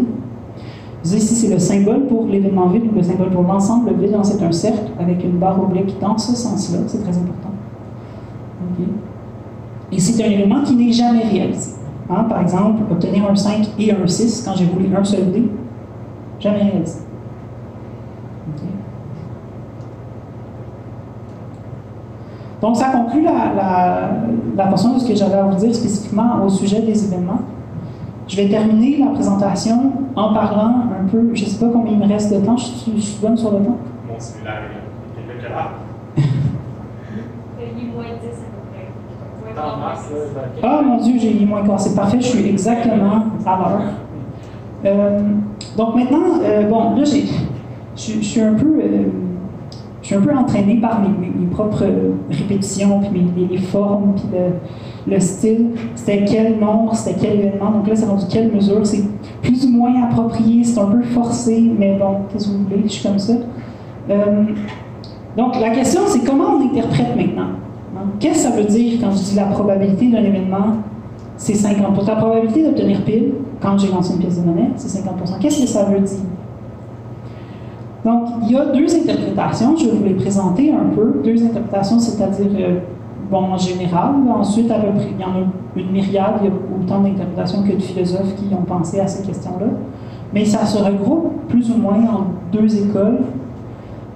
Ici, c'est le symbole pour l'événement vide ou le symbole pour l'ensemble. Le vide, c'est un cercle avec une barre oblique dans ce sens-là. C'est très important. Et c'est un événement qui n'est jamais réalisé. Hein, par exemple, obtenir un 5 et un 6 quand j'ai voulu un seul dé, jamais réalisé. Donc, ça conclut la, la, la portion de ce que j'avais à vous dire spécifiquement au sujet des événements. Je vais terminer la présentation en parlant un peu, je ne sais pas combien il me reste de temps, je suis, je suis bonne sur le temps. Mon cellulaire est quelqu'un qui a là. Il est moins 10 à peu près. T'en masses, là, dans- Ah mon Dieu, j'ai mis moins quart, c'est parfait, je suis exactement à l'heure. Euh, donc maintenant, euh, bon, là, j'ai, je, suis un peu, euh, je suis un peu entraîné par mes, mes- mes propres répétitions, puis mes, les, les formes, puis le, le style. C'était quel nombre, c'était quel événement. Donc là, c'est rendu quelle mesure. C'est plus ou moins approprié, c'est un peu forcé, mais bon, qu'est-ce que vous voulez, je suis comme ça. Euh, donc la question, c'est comment on interprète maintenant? Qu'est-ce que ça veut dire quand je dis la probabilité d'un événement, c'est 50 Pour la probabilité d'obtenir pile, quand j'ai lancé une pièce de monnaie, c'est 50% Qu'est-ce que ça veut dire? Donc, il y a deux interprétations, je vais vous les présenter un peu. Deux interprétations, c'est-à-dire, euh, bon, en général. Ensuite, à peu il y en a une myriade, il y a autant d'interprétations que de philosophes qui ont pensé à ces questions-là. Mais ça se regroupe plus ou moins en deux écoles.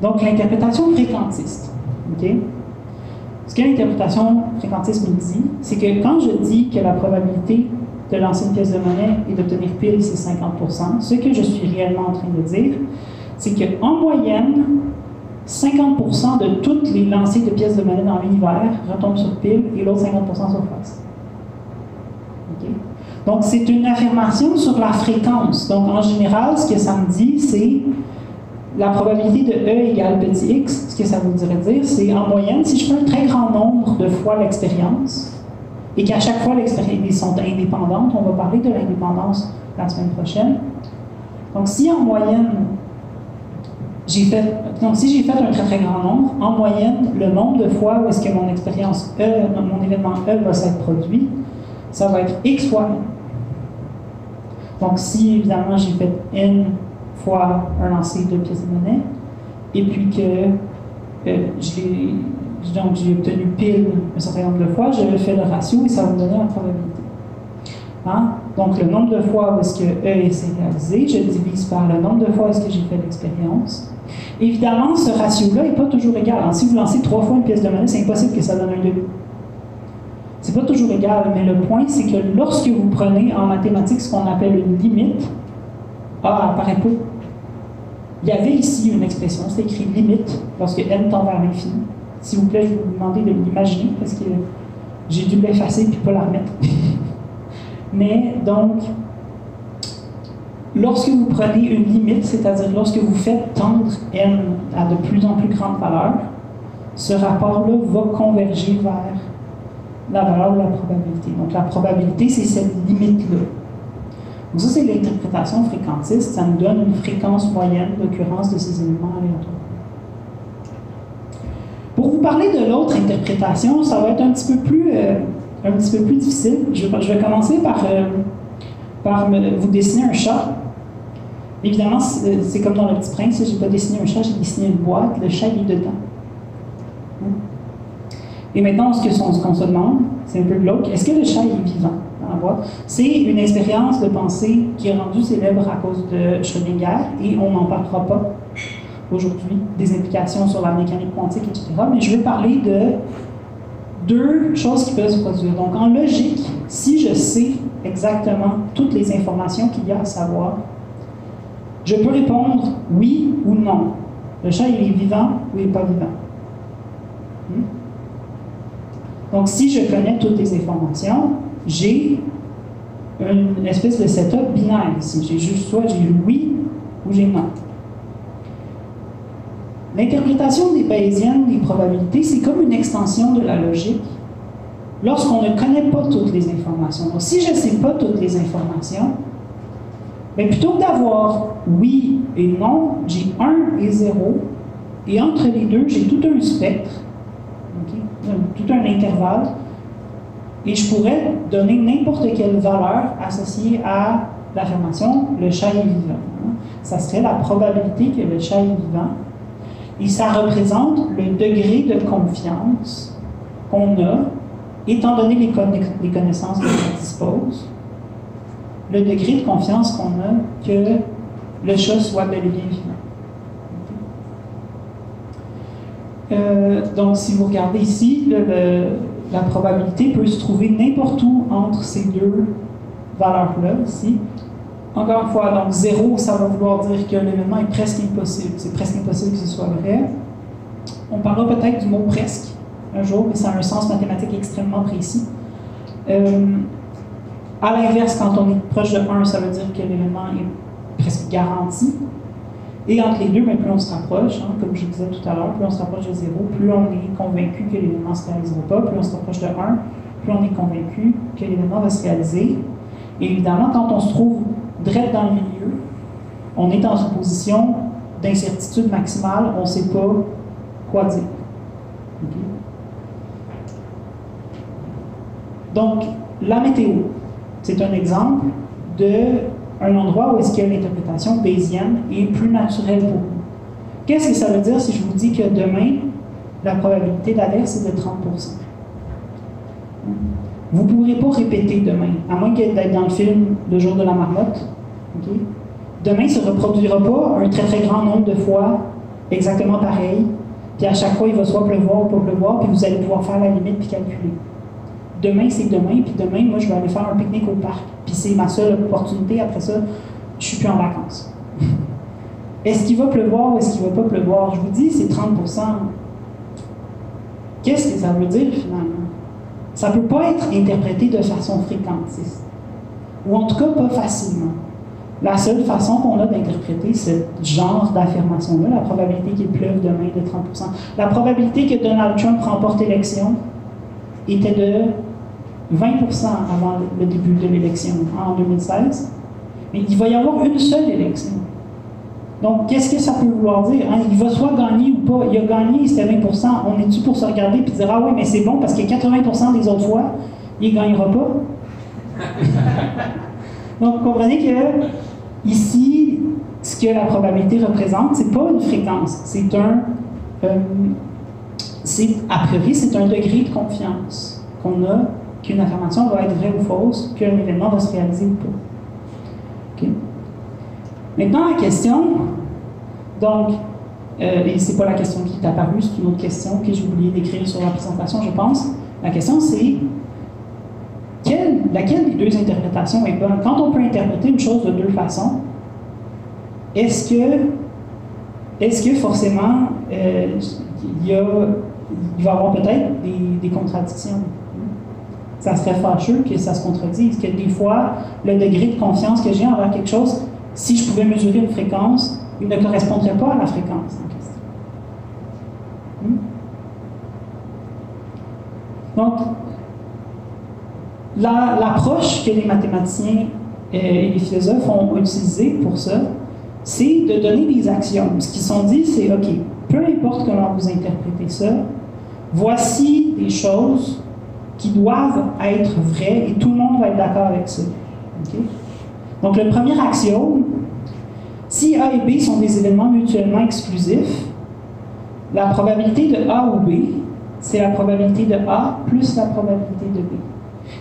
Donc, l'interprétation fréquentiste. OK? Ce que l'interprétation fréquentiste me dit, c'est que quand je dis que la probabilité de lancer une pièce de monnaie et d'obtenir pile, c'est 50 ce que je suis réellement en train de dire, c'est qu'en moyenne, 50% de toutes les lancées de pièces de monnaie dans l'univers retombent sur pile et l'autre 50% sur face. OK? Donc, c'est une affirmation sur la fréquence. Donc, en général, ce que ça me dit, c'est la probabilité de E égale petit x. Ce que ça voudrait dire, c'est en moyenne, si je fais un très grand nombre de fois l'expérience, et qu'à chaque fois, l'expérience sont indépendantes, on va parler de l'indépendance la semaine prochaine. Donc, si en moyenne, j'ai fait, si j'ai fait un très très grand nombre, en moyenne, le nombre de fois où est-ce que mon expérience E, mon événement E va s'être produit, ça va être x fois n. Donc, si évidemment j'ai fait n fois un lancer de pièces de monnaie, et puis que euh, j'ai obtenu pile un certain nombre de fois, je fais le ratio et ça va me donner la probabilité. Donc, le nombre de fois où est-ce que E est réalisé, je divise par le nombre de fois où est-ce que j'ai fait l'expérience. Évidemment, ce ratio-là n'est pas toujours égal. Hein, si vous lancez trois fois une pièce de monnaie, c'est impossible que ça donne un 2. C'est pas toujours égal, mais le point, c'est que lorsque vous prenez en mathématiques ce qu'on appelle une limite, A ah, apparaît pas. Il y avait ici une expression, c'est écrit limite lorsque n tend vers l'infini. S'il vous plaît, je vais vous demander de l'imaginer parce que j'ai dû l'effacer puis pas la remettre. [LAUGHS] mais donc, lorsque vous prenez une limite, c'est-à-dire lorsque vous faites tendre n à de plus en plus grande valeur, ce rapport-là va converger vers la valeur de la probabilité. Donc la probabilité, c'est cette limite-là. Donc ça, c'est l'interprétation fréquentiste. Ça nous donne une fréquence moyenne d'occurrence de ces éléments aléatoires. Pour vous parler de l'autre interprétation, ça va être un petit peu plus, euh, un petit peu plus difficile. Je, vais commencer par, euh, vous dessiner un chat. Évidemment, c'est comme dans Le Petit Prince, je n'ai pas dessiné un chat, j'ai dessiné une boîte, le chat est dedans. Et maintenant, ce qu'on se demande, c'est un peu glauque, est-ce que le chat est vivant dans la boîte? C'est une expérience de pensée qui est rendue célèbre à cause de Schrödinger, et on n'en parlera pas aujourd'hui, des implications sur la mécanique quantique, etc. Mais je vais parler de deux choses qui peuvent se produire. Donc, en logique, si je sais exactement toutes les informations qu'il y a à savoir, je peux répondre oui ou non. Le chat, il est vivant ou il n'est pas vivant. Hmm? Donc, si je connais toutes les informations, j'ai une espèce de setup binaire ici. J'ai juste soit j'ai oui ou j'ai non. L'interprétation des bayésiennes des probabilités, c'est comme une extension de la logique lorsqu'on ne connaît pas toutes les informations. Donc, si je ne sais pas toutes les informations, mais plutôt que d'avoir oui et non, j'ai 1 et 0, et entre les deux, j'ai tout un spectre tout un intervalle, et je pourrais donner n'importe quelle valeur associée à l'affirmation le chat est vivant. Ça serait la probabilité que le chat est vivant. Et ça représente le degré de confiance qu'on a, étant donné les, connaissances dont on dispose, le degré de confiance qu'on a que le chat soit bel et bien vivant. Donc, si vous regardez ici, la probabilité peut se trouver n'importe où entre ces deux valeurs-là, ici. Encore une fois, donc 0, ça va vouloir dire que l'événement est presque impossible. C'est presque impossible que ce soit vrai. On parlera peut-être du mot presque un jour, mais ça a un sens mathématique extrêmement précis. Euh, à l'inverse, quand on est proche de 1, ça veut dire que l'événement est presque garanti. Et entre les deux, mais plus on se rapproche, hein, comme je disais tout à l'heure, plus on se rapproche de zéro, plus on est convaincu que l'événement ne se réalisera pas, plus on se rapproche de 1, plus on est convaincu que l'événement va se réaliser. Et évidemment, quand on se trouve direct dans le milieu, on est dans une position d'incertitude maximale, on ne sait pas quoi dire. Donc, la météo, c'est un exemple de un endroit où est-ce que l'interprétation bayésienne est plus naturelle pour vous. Qu'est-ce que ça veut dire si je vous dis que demain, la probabilité d'averse est de 30 Vous ne pourrez pas répéter demain, à moins d'être dans le film Le jour de la marmotte. Demain ne se reproduira pas un très très grand nombre de fois exactement pareil Puis à chaque fois, il va soit pleuvoir ou pas pleuvoir, puis vous allez pouvoir faire la limite puis calculer. Demain, c'est demain, puis demain, moi, je vais aller faire un pique-nique au parc. Puis c'est ma seule opportunité. Après ça, je suis plus en vacances. [LAUGHS] Est-ce qu'il va pleuvoir ou est-ce qu'il ne va pas pleuvoir? Je vous dis, c'est 30% Qu'est-ce que ça veut dire finalement? Ça ne peut pas être interprété de façon fréquentiste. Ou en tout cas, pas facilement. La seule façon qu'on a d'interpréter ce genre d'affirmation-là, la probabilité qu'il pleuve demain de 30 la probabilité que Donald Trump remporte l'élection était de 20% avant le début de l'élection en 2016. Mais il va y avoir une seule élection. Donc, qu'est-ce que ça peut vouloir dire? Hein? Il va soit gagner ou pas. Il a gagné, c'était 20% On est-tu pour se regarder et dire Ah oui, mais c'est bon parce que 80% des autres fois, il ne gagnera pas? [LAUGHS] Donc, vous comprenez que ici, ce que la probabilité représente, c'est pas une fréquence, c'est un. Euh, c'est, a priori, c'est un degré de confiance qu'on a qu'une information va être vraie ou fausse, qu'un événement va se réaliser ou pas. Maintenant, la question, donc, euh, et c'est pas la question qui est apparue, c'est une autre question que j'ai oublié d'écrire sur la présentation, je pense. La question, c'est laquelle des deux interprétations est bonne? Quand on peut interpréter une chose de deux façons, est-ce que, est que forcément euh, il, y va y avoir peut-être des, des contradictions? ça serait fâcheux que ça se contredise, que des fois, le degré de confiance que j'ai envers quelque chose, si je pouvais mesurer une fréquence, il ne correspondrait pas à la fréquence en question. Hmm? Donc, l'approche que les mathématiciens euh, et les philosophes ont utilisée pour ça, c'est de donner des axiomes. Ce qu'ils sont dit, c'est OK, peu importe comment vous interprétez ça, voici des choses qui doivent être vraies et tout le monde va être d'accord avec ça. Donc, le premier axiome, si A et B sont des événements mutuellement exclusifs, la probabilité de A ou B, c'est la probabilité de A plus la probabilité de B.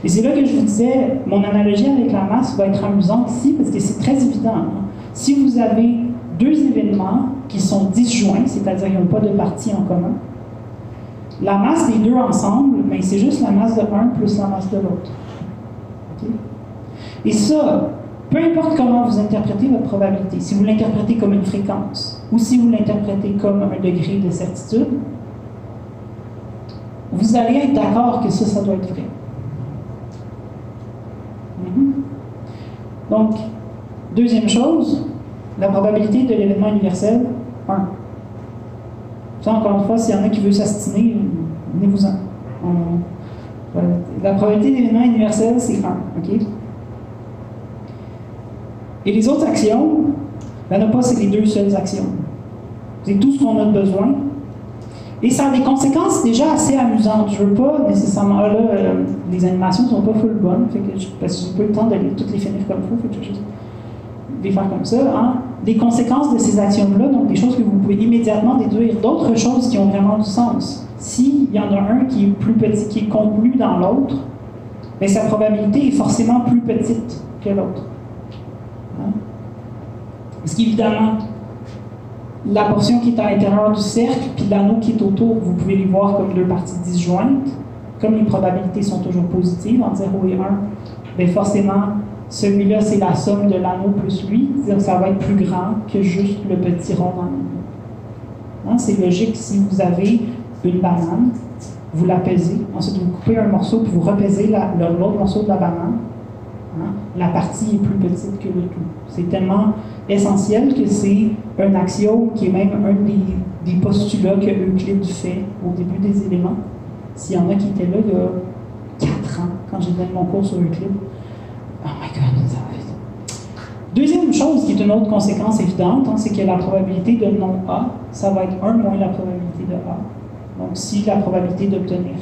Et c'est là que je vous disais, mon analogie avec la masse va être amusante ici parce que c'est très évident. Hein. Si vous avez deux événements qui sont disjoints, c'est-à-dire qu'ils n'ont pas de partie en commun, la masse des deux ensemble, ben, c'est juste la masse de l'un plus la masse de l'autre. Et ça, peu importe comment vous interprétez votre probabilité, si vous l'interprétez comme une fréquence ou si vous l'interprétez comme un degré de certitude, vous allez être d'accord que ça, ça doit être vrai. Mhm. Donc, deuxième chose, la probabilité de l'événement universel, 1. Ça, encore une fois, s'il y en a qui veulent s'astiner, venez-vous-en. La probabilité d'événement universel, c'est 1. OK? Et les autres actions, il n'y en a pas, c'est les deux seules actions. C'est tout ce qu'on a besoin. Et ça a des conséquences déjà assez amusantes. Je veux pas nécessairement. Ah, là, euh, les animations sont pas full bonnes, fait que je, parce que je n'ai pas le temps de toutes les finir comme il faut, fait que je juste les faire comme ça. Hein. Les conséquences de ces actions-là, donc des choses que vous pouvez immédiatement déduire, d'autres choses qui ont vraiment du sens. S'il y en a un qui est plus petit, qui est contenu dans l'autre, mais ben, sa probabilité est forcément plus petite que l'autre. Parce qu'évidemment, la portion qui est à l'intérieur du cercle, puis l'anneau qui est autour, vous pouvez les voir comme deux parties disjointes. Comme les probabilités sont toujours positives, entre 0 et 1, bien forcément, celui-là, c'est la somme de l'anneau plus lui. C'est-à-dire ça va être plus grand que juste le petit rond dans l'anneau. Hein, c'est logique si vous avez une banane, vous la pesez, ensuite vous coupez un morceau, puis vous repesez l'autre morceau de la banane. Hein, la partie est plus petite que le tout. C'est tellement essentiel que c'est un axiome qui est même un des, postulats que Euclide fait au début des éléments. S'il y en a qui étaient là il y a quatre ans, quand j'ai donné mon cours sur Euclide. Oh my God, ça va vite. Deuxième chose qui est une autre conséquence évidente, hein, c'est que la probabilité de non A, ça va être 1 moins la probabilité de A. Donc si la probabilité d'obtenir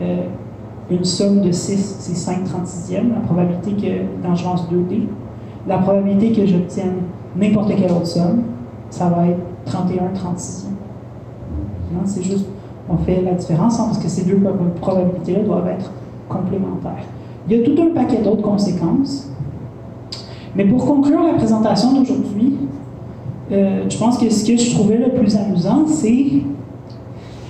euh, une somme de 6, c'est 5 36e, la probabilité que dans je lance 2D, la probabilité que j'obtienne n'importe quelle autre somme, ça va être 31 36e. C'est juste, on fait la différence parce que ces deux probabilités-là doivent être complémentaires. Il y a tout un paquet d'autres conséquences. Mais pour conclure la présentation d'aujourd'hui, euh, je pense que ce que je trouvais le plus amusant, c'est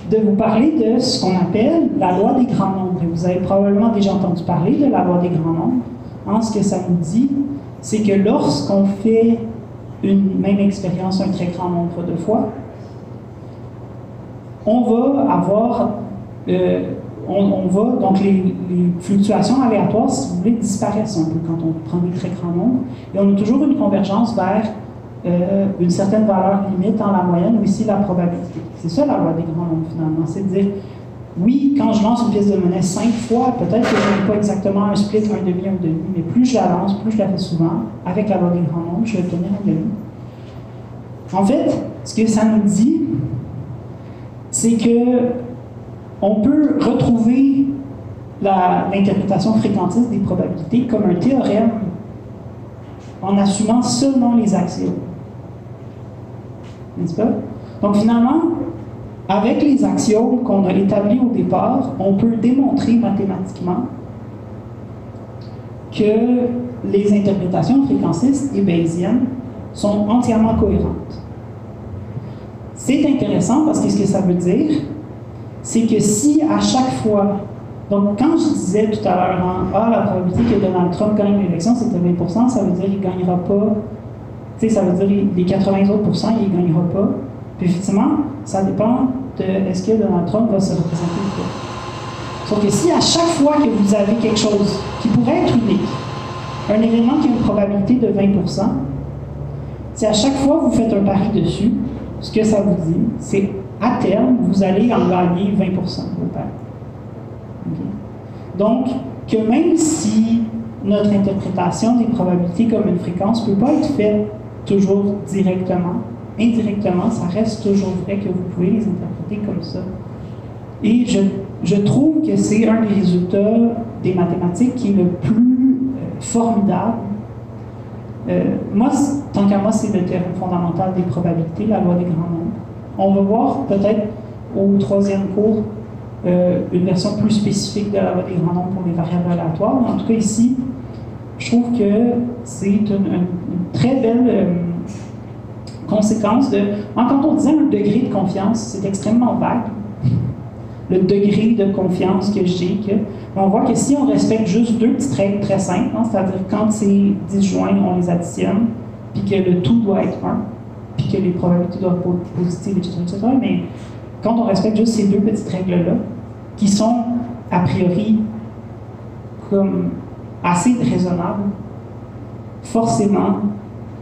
de vous parler de ce qu'on appelle la loi des grands nombres. Vous avez probablement déjà entendu parler de la loi des grands nombres. Hein, ce que ça nous dit, c'est que lorsqu'on fait une même expérience un très grand nombre de fois, on va avoir, euh, on, va, donc les, fluctuations aléatoires, si vous voulez, disparaissent un peu quand on prend des très grands nombres, et on a toujours une convergence vers euh, une certaine valeur limite dans la moyenne ou ici la probabilité. C'est ça la loi des grands nombres finalement, c'est de dire, oui, quand je lance une pièce de monnaie cinq fois, peut-être que je n'ai pas exactement un split, un demi, un demi, mais plus je la lance, plus je la fais souvent, avec la loi des grands nombres, je vais obtenir un demi. En fait, ce que ça nous dit, c'est que on peut retrouver l'interprétation fréquentiste des probabilités comme un théorème en assumant seulement les axiomes. N'est-ce pas? Donc finalement, avec les axiomes qu'on a établis au départ, on peut démontrer mathématiquement que les interprétations fréquencistes et bayésiennes sont entièrement cohérentes. C'est intéressant parce que ce que ça veut dire, c'est que si à chaque fois, donc quand je disais tout à l'heure, hein, ah, la probabilité que Donald Trump gagne l'élection, c'était 20 ça veut dire qu'il ne gagnera pas, tu sais, ça veut dire les 80 autres il ne gagnera pas. Puis effectivement, ça dépend est-ce que Donald Trump va se représenter ou pas? Sauf que si à chaque fois que vous avez quelque chose qui pourrait être unique, un événement qui a une probabilité de 20% si à chaque fois vous faites un pari dessus, ce que ça vous dit, c'est à terme, vous allez en gagner 20 de vos paris. Donc, que même si notre interprétation des probabilités comme une fréquence ne peut pas être faite toujours directement, indirectement, ça reste toujours vrai que vous pouvez les interpréter comme ça. Et je, je trouve que c'est un des résultats des mathématiques qui est le plus euh, formidable euh, moi, tant qu'à moi, c'est le théorème fondamental des probabilités, la loi des grands nombres. On va voir peut-être au troisième cours euh, une version plus spécifique de la loi des grands nombres pour les variables aléatoires. En tout cas, ici, je trouve que c'est une, très belle conséquence de. Quand on disait un degré de confiance, c'est extrêmement vague. Le degré de confiance que j'ai que on voit que si on respecte juste deux petites règles très simples, hein, c'est-à-dire quand c'est disjoint, on les additionne, puis que le tout doit être 1, puis que les probabilités doivent être positives, etc., etc., mais quand on respecte juste ces deux petites règles-là, qui sont a priori comme assez raisonnables, forcément,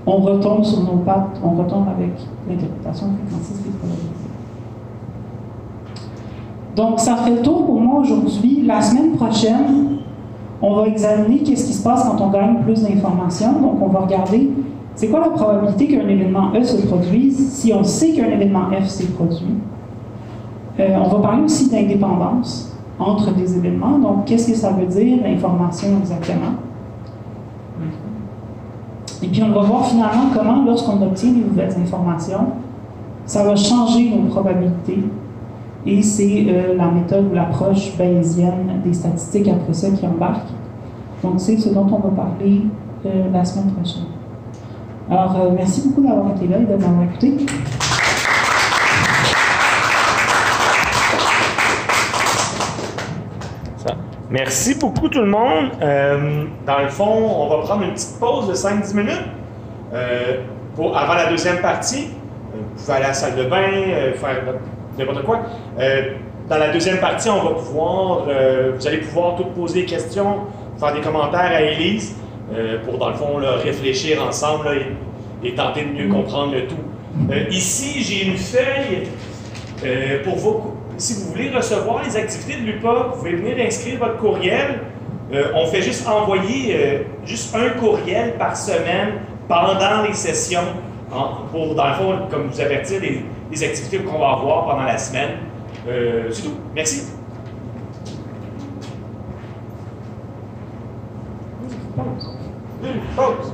on retombe sur nos pattes, on retombe avec l'interprétation fréquentiste des probabilités. Donc, ça fait le tour pour moi aujourd'hui. La semaine prochaine, on va examiner qu'est-ce qui se passe quand on gagne plus d'informations. Donc, on va regarder c'est quoi la probabilité qu'un événement E se produise si on sait qu'un événement F s'est produit? Euh, on va parler aussi d'indépendance entre des événements. Donc, qu'est-ce que ça veut dire, l'information exactement? Et puis, on va voir finalement comment, lorsqu'on obtient de nouvelles informations, ça va changer nos probabilités et c'est euh, la méthode ou l'approche bayésienne des statistiques après ça qui embarque. Donc, c'est ce dont on va parler euh, la semaine prochaine. Alors, euh, merci beaucoup d'avoir été là et de m'avoir écouté. Merci beaucoup tout le monde. dans le fond, on va prendre une petite pause de 5-10 minutes pour, avant la deuxième partie. vous pouvez aller à la salle de bain, faire n'importe quoi. Euh, dans la deuxième partie, on va pouvoir, euh, vous allez pouvoir toutes poser des questions, faire des commentaires à Élise euh, pour, dans le fond, réfléchir ensemble et, tenter de mieux comprendre le tout. ici, j'ai une feuille pour vous. Si vous voulez recevoir les activités de l'UPA, vous pouvez venir inscrire votre courriel. on fait juste envoyer juste un courriel par semaine pendant les sessions pour, dans le fond, comme vous avertir des les activités qu'on va avoir pendant la semaine. Euh, c'est tout. Merci. Pause. Pause.